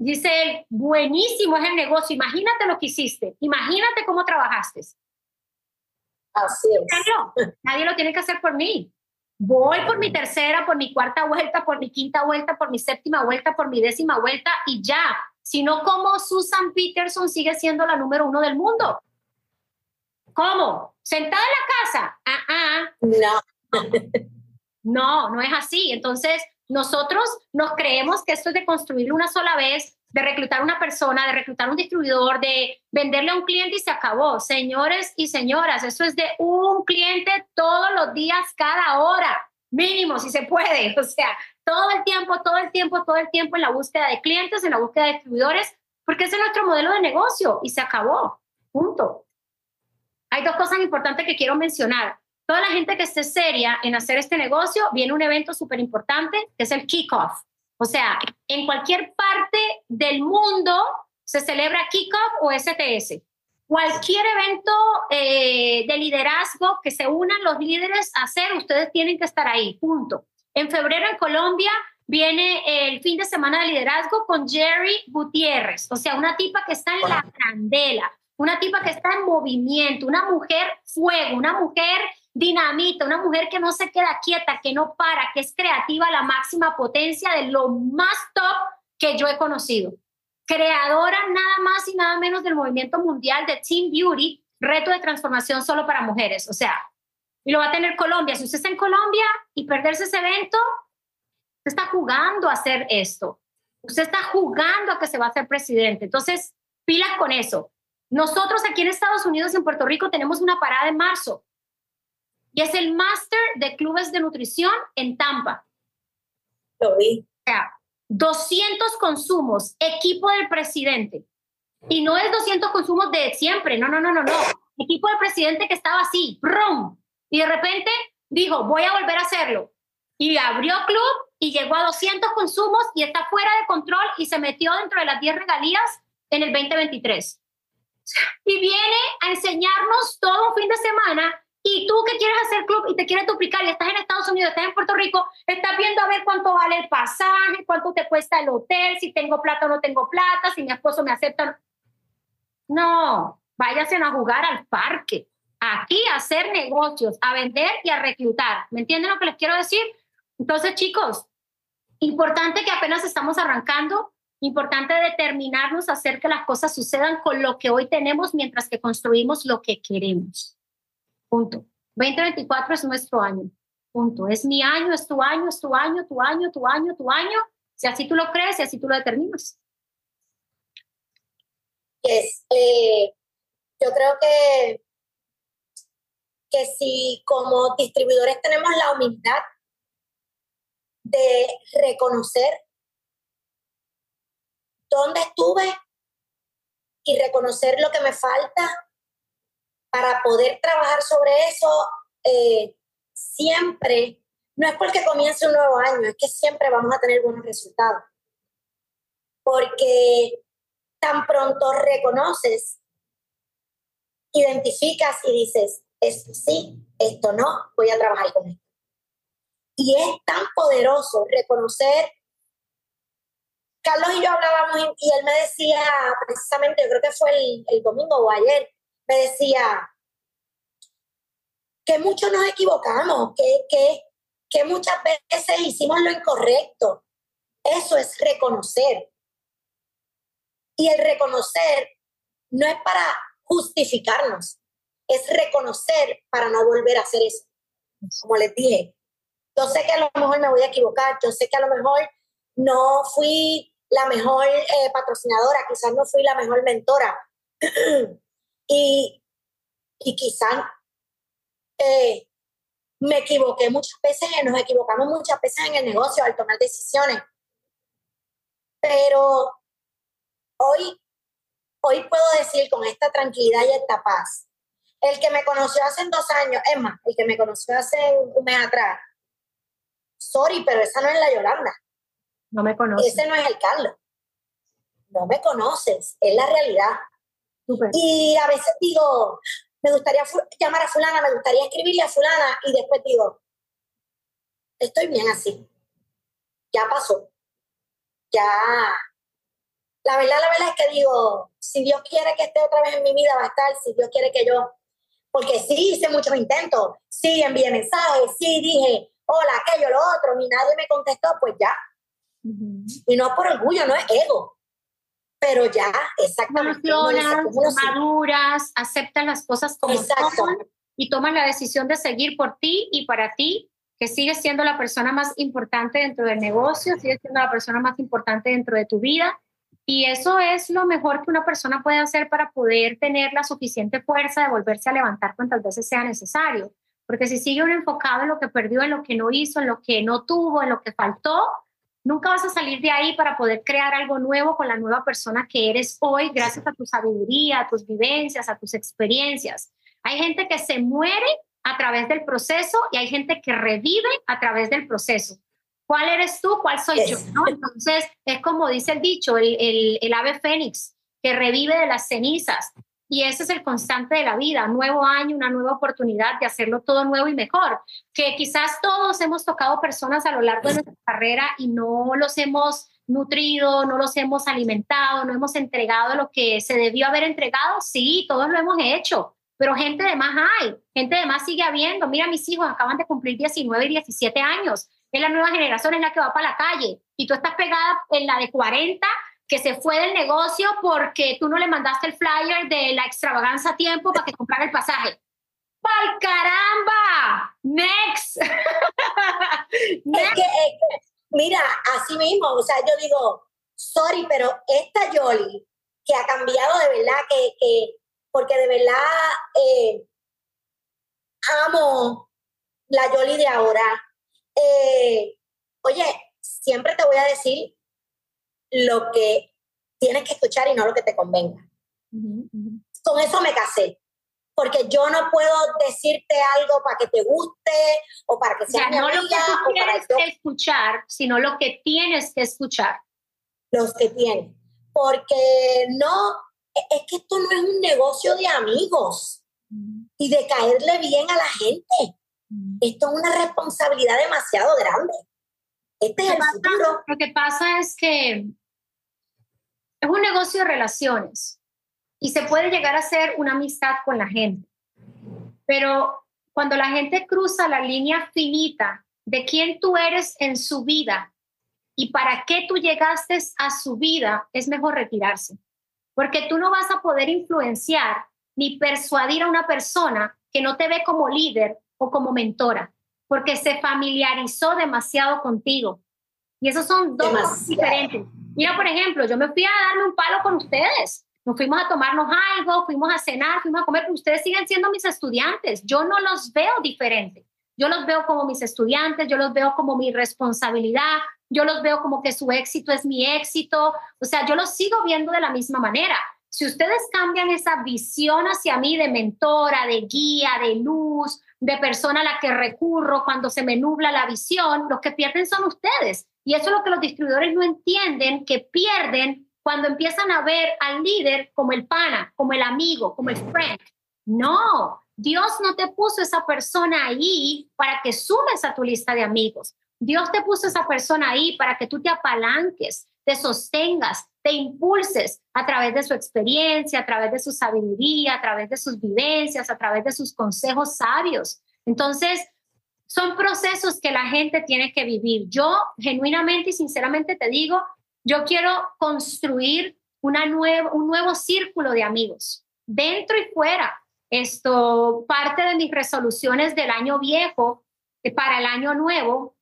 Dice él, buenísimo es el negocio, imagínate lo que hiciste, imagínate cómo trabajaste. Así es. Nadie lo tiene que hacer por mí. Voy por mi tercera, por mi cuarta vuelta, por mi quinta vuelta, por mi séptima vuelta, por mi décima vuelta y ya. Si no, ¿cómo Susan Peterson sigue siendo la número uno del mundo? ¿Cómo? ¿Sentada en la casa? Ah, ah. No. no, no es así. Entonces, nosotros nos creemos que esto es de construir una sola vez, de reclutar una persona, de reclutar un distribuidor, de venderle a un cliente y se acabó. Señores y señoras, eso es de un cliente todos los días, cada hora, mínimo, si se puede. O sea, todo el tiempo, todo el tiempo, todo el tiempo en la búsqueda de clientes, en la búsqueda de distribuidores, porque ese es nuestro modelo de negocio y se acabó. Punto. Hay dos cosas importantes que quiero mencionar toda la gente que esté seria en hacer este negocio, viene un evento súper importante, que es el kickoff. O sea, en cualquier parte del mundo se celebra kickoff o STS. Cualquier evento eh, de liderazgo que se unan los líderes a hacer, ustedes tienen que estar ahí, punto. En febrero en Colombia viene el fin de semana de liderazgo con Jerry Gutiérrez, o sea, una tipa que está en la candela, una tipa que está en movimiento, una mujer fuego, una mujer dinamita, una mujer que no se queda quieta, que no para, que es creativa a la máxima potencia de lo más top que yo he conocido. Creadora nada más y nada menos del movimiento mundial de Team Beauty, reto de transformación solo para mujeres. O sea, y lo va a tener Colombia. Si usted está en Colombia y perderse ese evento, Usted está jugando a hacer esto. Usted está jugando a que se va a ser presidente. Entonces, pilas con eso. Nosotros aquí en Estados Unidos en Puerto Rico tenemos una parada en marzo y es el Master de Clubes de Nutrición en Tampa. Lo vi. O sea, 200 consumos, equipo del presidente. Y no es 200 consumos de siempre, no, no, no, no, no. Equipo del presidente que estaba así, ¡rum! Y de repente dijo, voy a volver a hacerlo. Y abrió club y llegó a 200 consumos y está fuera de control y se metió dentro de las 10 regalías en el 2023. Y viene a enseñarnos todo un fin de semana tú que quieres hacer club y te quieres duplicar y estás en Estados Unidos, estás en Puerto Rico, estás viendo a ver cuánto vale el pasaje, cuánto te cuesta el hotel, si tengo plata o no tengo plata, si mi esposo me acepta. No, váyase a jugar al parque, aquí a hacer negocios, a vender y a reclutar. ¿Me entienden lo que les quiero decir? Entonces, chicos, importante que apenas estamos arrancando, importante determinarnos a hacer que las cosas sucedan con lo que hoy tenemos mientras que construimos lo que queremos. Punto. 2024 es nuestro año. Punto. Es mi año, es tu año, es tu año, tu año, tu año, tu año. Si así tú lo crees y así tú lo determinas. Eh, yo creo que, que si como distribuidores tenemos la humildad de reconocer dónde estuve y reconocer lo que me falta para poder trabajar sobre eso eh, siempre, no es porque comience un nuevo año, es que siempre vamos a tener buenos resultados. Porque tan pronto reconoces, identificas y dices, esto sí, esto no, voy a trabajar con esto. Y es tan poderoso reconocer. Carlos y yo hablábamos y él me decía, precisamente, yo creo que fue el, el domingo o ayer, me decía que muchos nos equivocamos, que, que, que muchas veces hicimos lo incorrecto. Eso es reconocer. Y el reconocer no es para justificarnos, es reconocer para no volver a hacer eso. Como les dije, yo sé que a lo mejor me voy a equivocar, yo sé que a lo mejor no fui la mejor eh, patrocinadora, quizás no fui la mejor mentora, Y, y quizás eh, me equivoqué muchas veces, nos equivocamos muchas veces en el negocio al tomar decisiones. Pero hoy, hoy puedo decir con esta tranquilidad y esta paz, el que me conoció hace dos años, es más, el que me conoció hace un mes atrás, sorry, pero esa no es la Yolanda. No me conoces. Ese no es el Carlos. No me conoces, es la realidad. Y a veces digo, me gustaría llamar a fulana, me gustaría escribirle a fulana y después digo, estoy bien así. Ya pasó. Ya. La verdad, la verdad es que digo, si Dios quiere que esté otra vez en mi vida, va a estar. Si Dios quiere que yo. Porque sí hice muchos intentos, sí envié mensajes, sí dije, hola, aquello, lo otro, y nadie me contestó, pues ya. Y no por orgullo, no es ego pero ya, exactamente. maduras, aceptan las cosas como son y toman la decisión de seguir por ti y para ti, que sigues siendo la persona más importante dentro del negocio, sigues siendo la persona más importante dentro de tu vida. Y eso es lo mejor que una persona puede hacer para poder tener la suficiente fuerza de volverse a levantar cuantas veces sea necesario. Porque si sigue uno enfocado en lo que perdió, en lo que no hizo, en lo que no tuvo, en lo que faltó, Nunca vas a salir de ahí para poder crear algo nuevo con la nueva persona que eres hoy gracias a tu sabiduría, a tus vivencias, a tus experiencias. Hay gente que se muere a través del proceso y hay gente que revive a través del proceso. ¿Cuál eres tú? ¿Cuál soy yo? Entonces, es como dice el dicho, el, el, el ave fénix, que revive de las cenizas. Y ese es el constante de la vida, nuevo año, una nueva oportunidad de hacerlo todo nuevo y mejor. Que quizás todos hemos tocado personas a lo largo de nuestra carrera y no los hemos nutrido, no los hemos alimentado, no hemos entregado lo que se debió haber entregado. Sí, todos lo hemos hecho, pero gente de más hay, gente de más sigue habiendo. Mira, mis hijos acaban de cumplir 19 y 17 años. Es la nueva generación en la que va para la calle y tú estás pegada en la de 40 que se fue del negocio porque tú no le mandaste el flyer de la extravaganza a tiempo para que comprara el pasaje. ¡Pal caramba! Next. Es, que, Mira, así mismo, o sea, yo digo, sorry, pero esta Yoli, que ha cambiado de verdad, que, porque de verdad eh, amo la Yoli de ahora. Eh, oye, siempre te voy a decir lo que tienes que escuchar y no lo que te convenga. Con eso me casé. Porque yo no puedo decirte algo para que te guste o para que sea, no lo que tú quieres que escuchar, sino lo que tienes que escuchar. Los que tienes. Porque no, e, es que esto no es un negocio de amigos y de caerle bien a la gente. Esto es una responsabilidad demasiado grande. Este es el futuro. Lo que pasa es que es un negocio de relaciones y se puede llegar a ser una amistad con la gente. Pero cuando la gente cruza la línea finita de quién tú eres en su vida y para qué tú llegaste a su vida, es mejor retirarse. Porque tú no vas a poder influenciar ni persuadir a una persona que no te ve como líder o como mentora, porque se familiarizó demasiado contigo. Y esos son dos cosas diferentes. Mira, por ejemplo, yo me fui a darme un palo con ustedes. Nos fuimos a tomarnos algo, fuimos a cenar, fuimos a comer, ustedes siguen siendo mis estudiantes. Yo no los veo diferente. Yo los veo como mis estudiantes, yo los veo como mi responsabilidad, yo los veo como que su éxito es mi éxito. O sea, yo los sigo viendo de la misma manera. Si ustedes cambian esa visión hacia mí de mentora, de guía, de luz, de persona a la que recurro cuando se me nubla la visión, los que pierden son ustedes. Y eso es lo que los distribuidores no entienden, que pierden cuando empiezan a ver al líder como el pana, como el amigo, como el friend. No, Dios no te puso esa persona ahí para que sumes a tu lista de amigos. Dios te puso esa persona ahí para que tú te apalanques, te sostengas, te impulses a través de su experiencia, a través de su sabiduría, a través de sus vivencias, a través de sus consejos sabios. Entonces, son procesos que la gente tiene que vivir. Yo genuinamente y sinceramente te digo, yo quiero construir una un nuevo círculo de amigos, dentro y fuera. Esto, parte de mis resoluciones del año viejo eh, para el año nuevo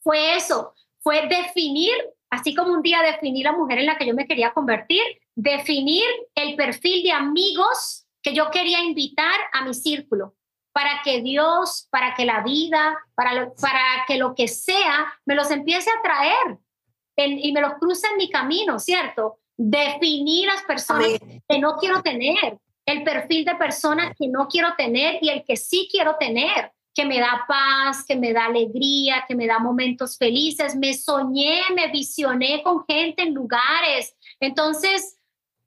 fue eso, fue definir, así como un día definí la mujer en la que yo me quería convertir, definir el perfil de amigos que yo quería invitar a mi círculo para que Dios, para que la vida, para, para que lo que sea, me los empiece a traer y me los cruce en mi camino, ¿cierto? Definir las personas que no quiero tener, el perfil de personas que no quiero tener y el que sí quiero tener, que me da paz, que me da alegría, que me da momentos felices. Me soñé, me visioné con gente en lugares. Entonces,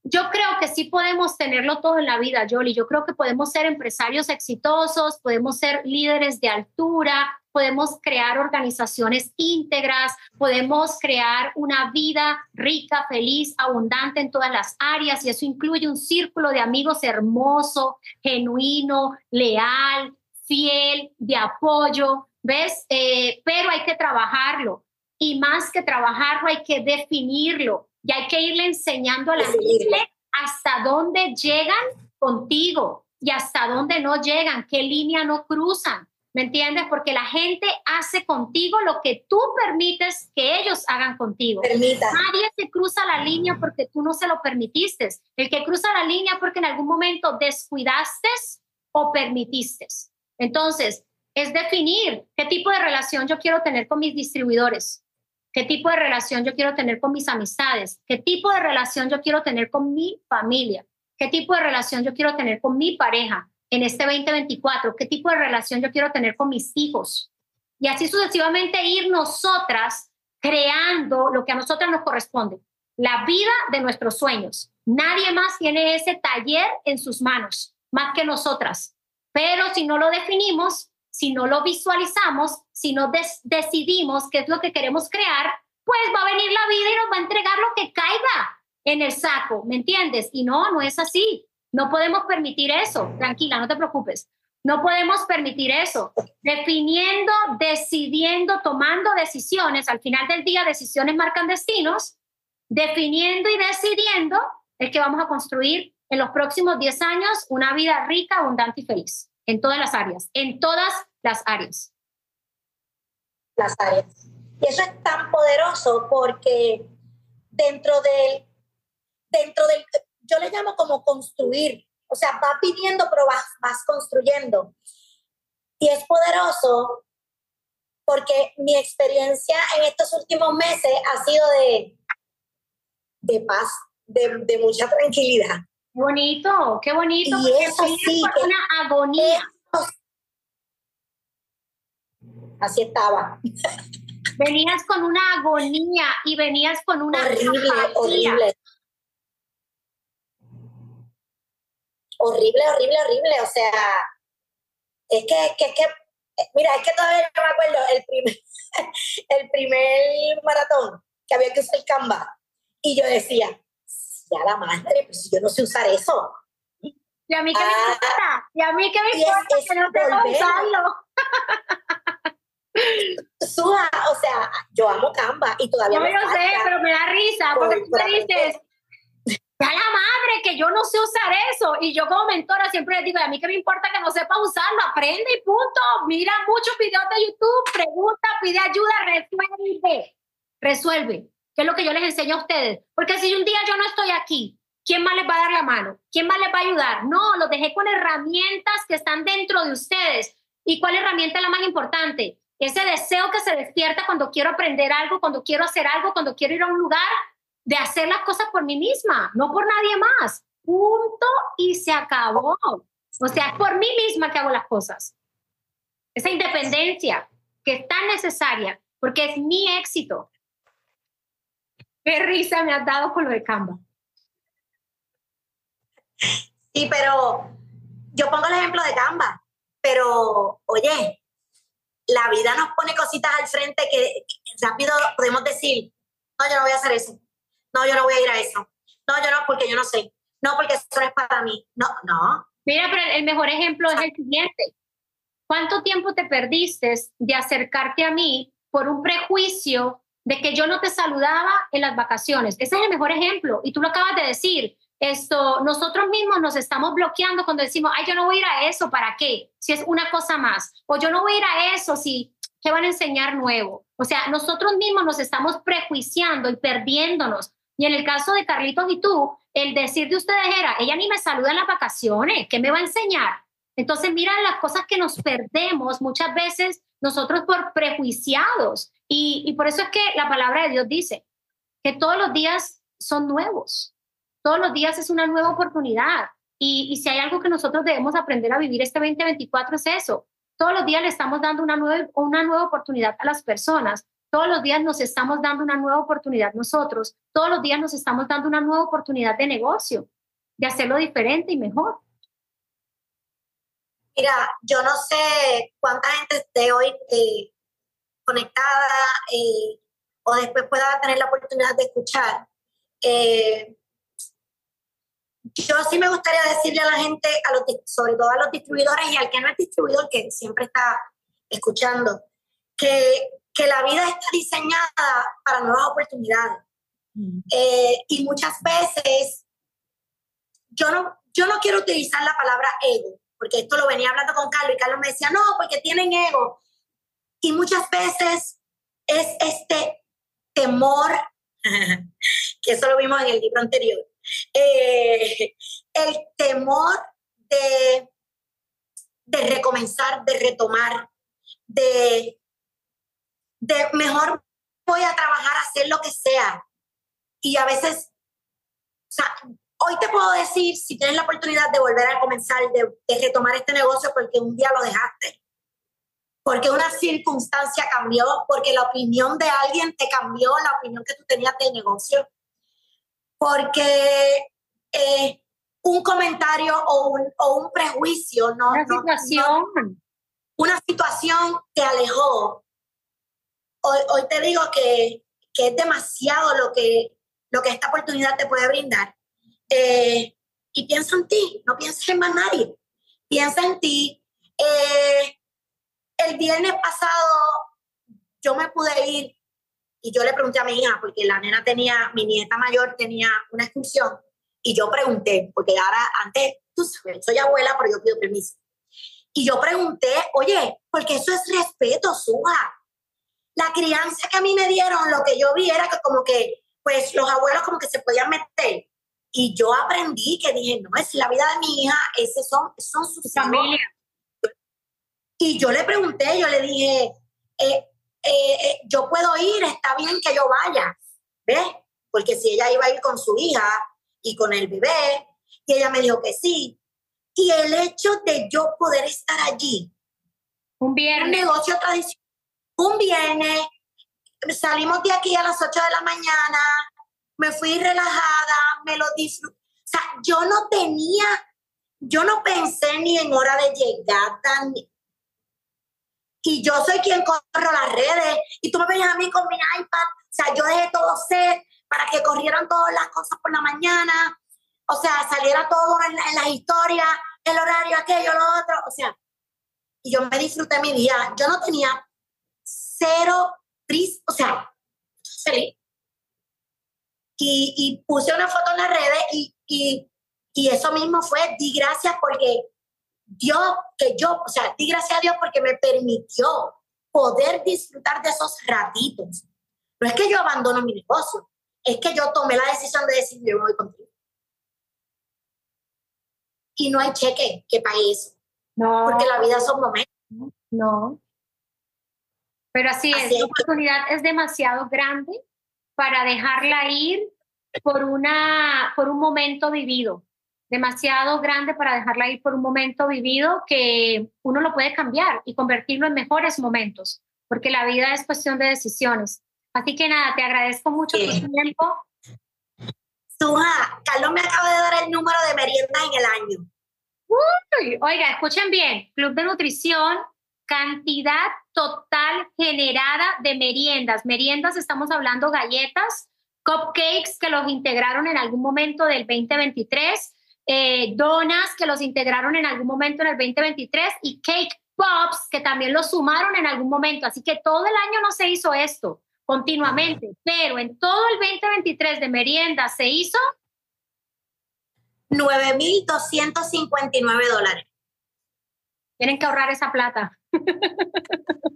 yo creo que sí podemos tenerlo todo en la vida, Jolie. Yo creo que podemos ser empresarios exitosos, podemos ser líderes de altura, podemos crear organizaciones íntegras, podemos crear una vida rica, feliz, abundante en todas las áreas y eso incluye un círculo de amigos hermoso, genuino, leal, fiel, de apoyo, ¿ves? Eh, pero hay que trabajarlo y más que trabajarlo hay que definirlo y hay que irle enseñando a la gente hasta dónde llegan contigo y hasta dónde no llegan, qué línea no cruzan. ¿Me entiendes? Porque la gente hace contigo lo que tú permites que ellos hagan contigo. Nadie se cruza la línea porque tú no se lo permitiste. El que cruza la línea porque en algún momento descuidaste o permitiste. Entonces, es definir qué tipo de relación yo quiero tener con mis distribuidores, qué tipo de relación yo quiero tener con mis amistades, qué tipo de relación yo quiero tener con mi familia, qué tipo de relación yo quiero tener con mi pareja en este 2024, qué tipo de relación yo quiero tener con mis hijos. Y así sucesivamente ir nosotras creando lo que a nosotras nos corresponde, la vida de nuestros sueños. Nadie más tiene ese taller en sus manos, más que nosotras. Pero si no lo definimos, si no lo visualizamos, si no decidimos qué es lo que queremos crear, pues va a venir la vida y nos va a entregar lo que caiga en el saco, ¿me entiendes? Y no, no es así. No podemos permitir eso. Tranquila, no te preocupes. No podemos permitir eso. Definiendo, decidiendo, tomando decisiones, al final del día decisiones marcan destinos, definiendo y decidiendo es que vamos a construir en los próximos 10 años una vida rica, abundante y feliz en todas las áreas, en todas las áreas. Las áreas. Y eso es tan poderoso porque dentro del, dentro del, yo le llamo como construir, o sea, vas pidiendo, pero vas, vas construyendo. Y es poderoso porque mi experiencia en estos últimos meses ha sido de, de paz, de, mucha tranquilidad. Bonito, qué bonito. Y eso sí, una agonía. así estaba. Venías con una agonía y venías con una horrible, horrible. Horrible, horrible, horrible. O sea, es que, que, que Mira, es que todavía no me acuerdo el primer, el primer maratón que había que usar el Canva. Y yo decía, ya la madre, pues si yo no sé usar eso. Y a mí que me ah, importa, y a mí que me importa que no tengo usarlo. Suja, o sea, yo amo Canva y todavía yo me lo sé, pero me da risa, porque tú me dices, ya la madre que yo no sé usar eso. Y yo como mentora siempre les digo, a mí que me importa que no sepa usarlo, aprende y punto. Mira muchos videos de YouTube, pregunta, pide ayuda, resuelve. Resuelve. Que es lo que yo les enseño a ustedes. Porque si un día yo no estoy aquí, ¿quién más les va a dar la mano? ¿Quién más les va a ayudar? No, los dejé con herramientas que están dentro de ustedes. ¿Y cuál herramienta es la más importante? Ese deseo que se despierta cuando quiero aprender algo, cuando quiero hacer algo, cuando quiero ir a un lugar, de hacer las cosas por mí misma, no por nadie más. Punto y se acabó. O sea, es por mí misma que hago las cosas. Esa independencia que es tan necesaria porque es mi éxito. Qué risa me has dado con lo de Canva. Sí, pero yo pongo el ejemplo de Canva, pero oye, la vida nos pone cositas al frente que rápido podemos decir, no, yo no voy a hacer eso no, yo no voy a ir a eso. No, yo no, porque yo no sé. No, porque eso no es para mí. No, no. Mira, pero el mejor ejemplo es el siguiente. ¿Cuánto tiempo te perdiste de acercarte a mí por un prejuicio de que yo no te saludaba en las vacaciones? Ese es el mejor ejemplo. Y tú lo acabas de decir. Esto, nosotros mismos nos estamos bloqueando cuando decimos, ay, yo no voy a ir a eso, ¿para qué? Si es una cosa más. O yo no voy a ir a eso, si, ¿qué van a enseñar nuevo? O sea, nosotros mismos nos estamos prejuiciando y perdiéndonos y en el caso de Carlitos y tú, el decir de ustedes era, ella ni me saluda en las vacaciones, ¿qué me va a enseñar? Entonces, mira las cosas que nos perdemos muchas veces nosotros por prejuiciados. Y, y por eso es que la palabra de Dios dice que todos los días son nuevos. Todos los días es una nueva oportunidad. Y, y si hay algo que nosotros debemos aprender a vivir este 2024 es eso. Todos los días le estamos dando una nueva, una nueva oportunidad a las personas todos los días nos estamos dando una nueva oportunidad nosotros, todos los días nos estamos dando una nueva oportunidad de negocio, de hacerlo diferente y mejor. Mira, yo no sé cuánta gente esté hoy eh, conectada eh, o después pueda tener la oportunidad de escuchar. Eh, yo sí me gustaría decirle a la gente, a los, sobre todo a los distribuidores y al que no es distribuidor, que siempre está escuchando, que que la vida está diseñada para nuevas oportunidades. Mm. Eh, y muchas veces, yo no, yo no quiero utilizar la palabra ego, porque esto lo venía hablando con Carlos y Carlos me decía, no, porque tienen ego. Y muchas veces es este temor, que eso lo vimos en el libro anterior, eh, el temor de, de recomenzar, de retomar, de de mejor voy a trabajar, a hacer lo que sea. Y a veces, o sea, hoy te puedo decir, si tienes la oportunidad de volver a comenzar, de, retomar este negocio porque un día lo dejaste, porque una circunstancia cambió, porque la opinión de alguien te cambió, la opinión que tú tenías del negocio, porque eh, un comentario o un, o un prejuicio, no, una situación. una situación te alejó hoy, te digo que, es demasiado lo que, lo que esta oportunidad te puede brindar. Eh, y piensa en ti, no pienses en más nadie. Piensa en ti. Eh, el viernes pasado yo me pude ir y yo le pregunté a mi hija, porque la nena tenía, mi nieta mayor tenía una excursión, y yo pregunté, porque ahora antes, tú sabes, soy abuela, pero yo pido permiso. Y yo pregunté, oye, porque eso es respeto, suja la crianza que a mí me dieron, lo que yo vi era que como que, pues los abuelos como que se podían meter. Y yo aprendí que dije, no, es la vida de mi hija, ese son, son sus familias. Y yo le pregunté, yo le dije, eh, eh, eh, yo puedo ir, está bien que yo vaya, ¿ves? Porque si ella iba a ir con su hija y con el bebé, y ella me dijo que sí. Y el hecho de yo poder estar allí, un viernes, un negocio tradicional, un viernes, salimos de aquí a las 8 de la mañana, me fui relajada, me lo disfruté. O sea, yo no tenía, yo no pensé ni en hora de llegada, ni, y yo soy quien corro las redes. Y tú me veías a mí con mi iPad, o sea, yo dejé todo set para que corrieran todas las cosas por la mañana, o sea, saliera todo en, las historias, el horario, aquello, lo otro, o sea, y yo me disfruté mi día, yo no tenía cero triste, o sea, feliz. Y, y, puse una foto en las redes y, y, y eso mismo fue, di gracias porque Dios, que yo, o sea, di gracias a Dios porque me permitió poder disfrutar de esos ratitos. No es que yo abandono mi negocio, es que yo tomé la decisión de decir, yo me voy contigo. Y no hay cheque que pague eso. No. Porque la vida son momentos. No. Pero así, es, la oportunidad es demasiado grande para dejarla ir por, una, por un momento vivido demasiado grande para dejarla ir por un momento vivido que uno lo puede cambiar y convertirlo en mejores momentos, porque la vida es cuestión de decisiones. Así que nada, te agradezco mucho por tu tiempo. Suja, Carlos me acaba de dar el número de meriendas en el año. Uy, oiga, escuchen bien, Club de Nutrición, cantidad total generada de meriendas. Meriendas, estamos hablando galletas, cupcakes que los integraron en algún momento del 2023 eh, donas que los integraron en algún momento en el 2023 y cake pops que también los sumaron en algún momento. Así que todo el año no se hizo esto continuamente, pero en todo el 2023 de merienda se hizo 9.259 dólares. Tienen que ahorrar esa plata.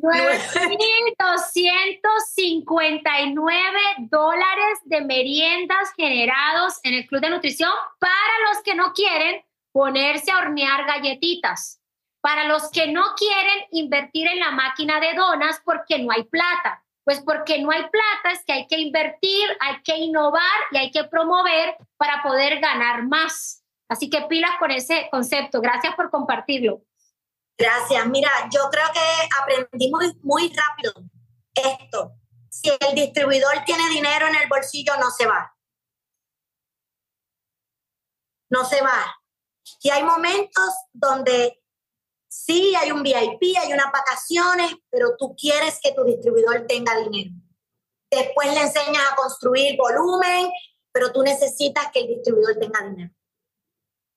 9.259 dólares de meriendas generados en el Club de Nutrición para los que no quieren ponerse a hornear galletitas, para los que no quieren invertir en la máquina de donas porque no hay plata. Pues porque no hay plata es que hay que invertir, hay que innovar y hay que promover para poder ganar más. Así que pilas con ese concepto. Gracias por compartirlo. Gracias. Mira, yo creo que aprendimos muy rápido esto. Si el distribuidor tiene dinero en el bolsillo, no se va. No se va. Y hay momentos donde sí hay un VIP, hay unas vacaciones, pero tú quieres que tu distribuidor tenga dinero. Después le enseñas a construir volumen, pero tú necesitas que el distribuidor tenga dinero.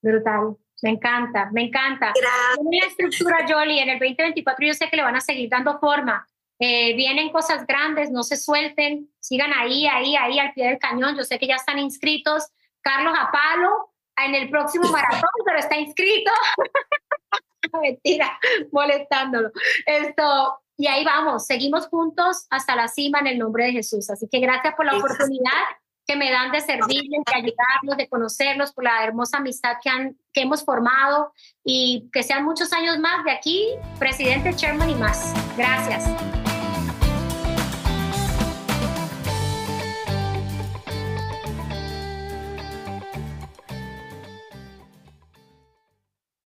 Brutal. Me encanta, me encanta. Tiene la estructura Jolly en el 2024 yo sé que le van a seguir dando forma. Eh, vienen cosas grandes, no se suelten, sigan ahí, ahí, ahí al pie del cañón. Yo sé que ya están inscritos. Carlos Apalo en el próximo maratón, pero está inscrito. Mentira, molestándolo. Esto, y ahí vamos, seguimos juntos hasta la cima en el nombre de Jesús. Así que gracias por la oportunidad que me dan de servirles, de ayudarlos, de conocerlos, por la hermosa amistad que, han, que hemos formado y que sean muchos años más de aquí, presidente, chairman y más. Gracias.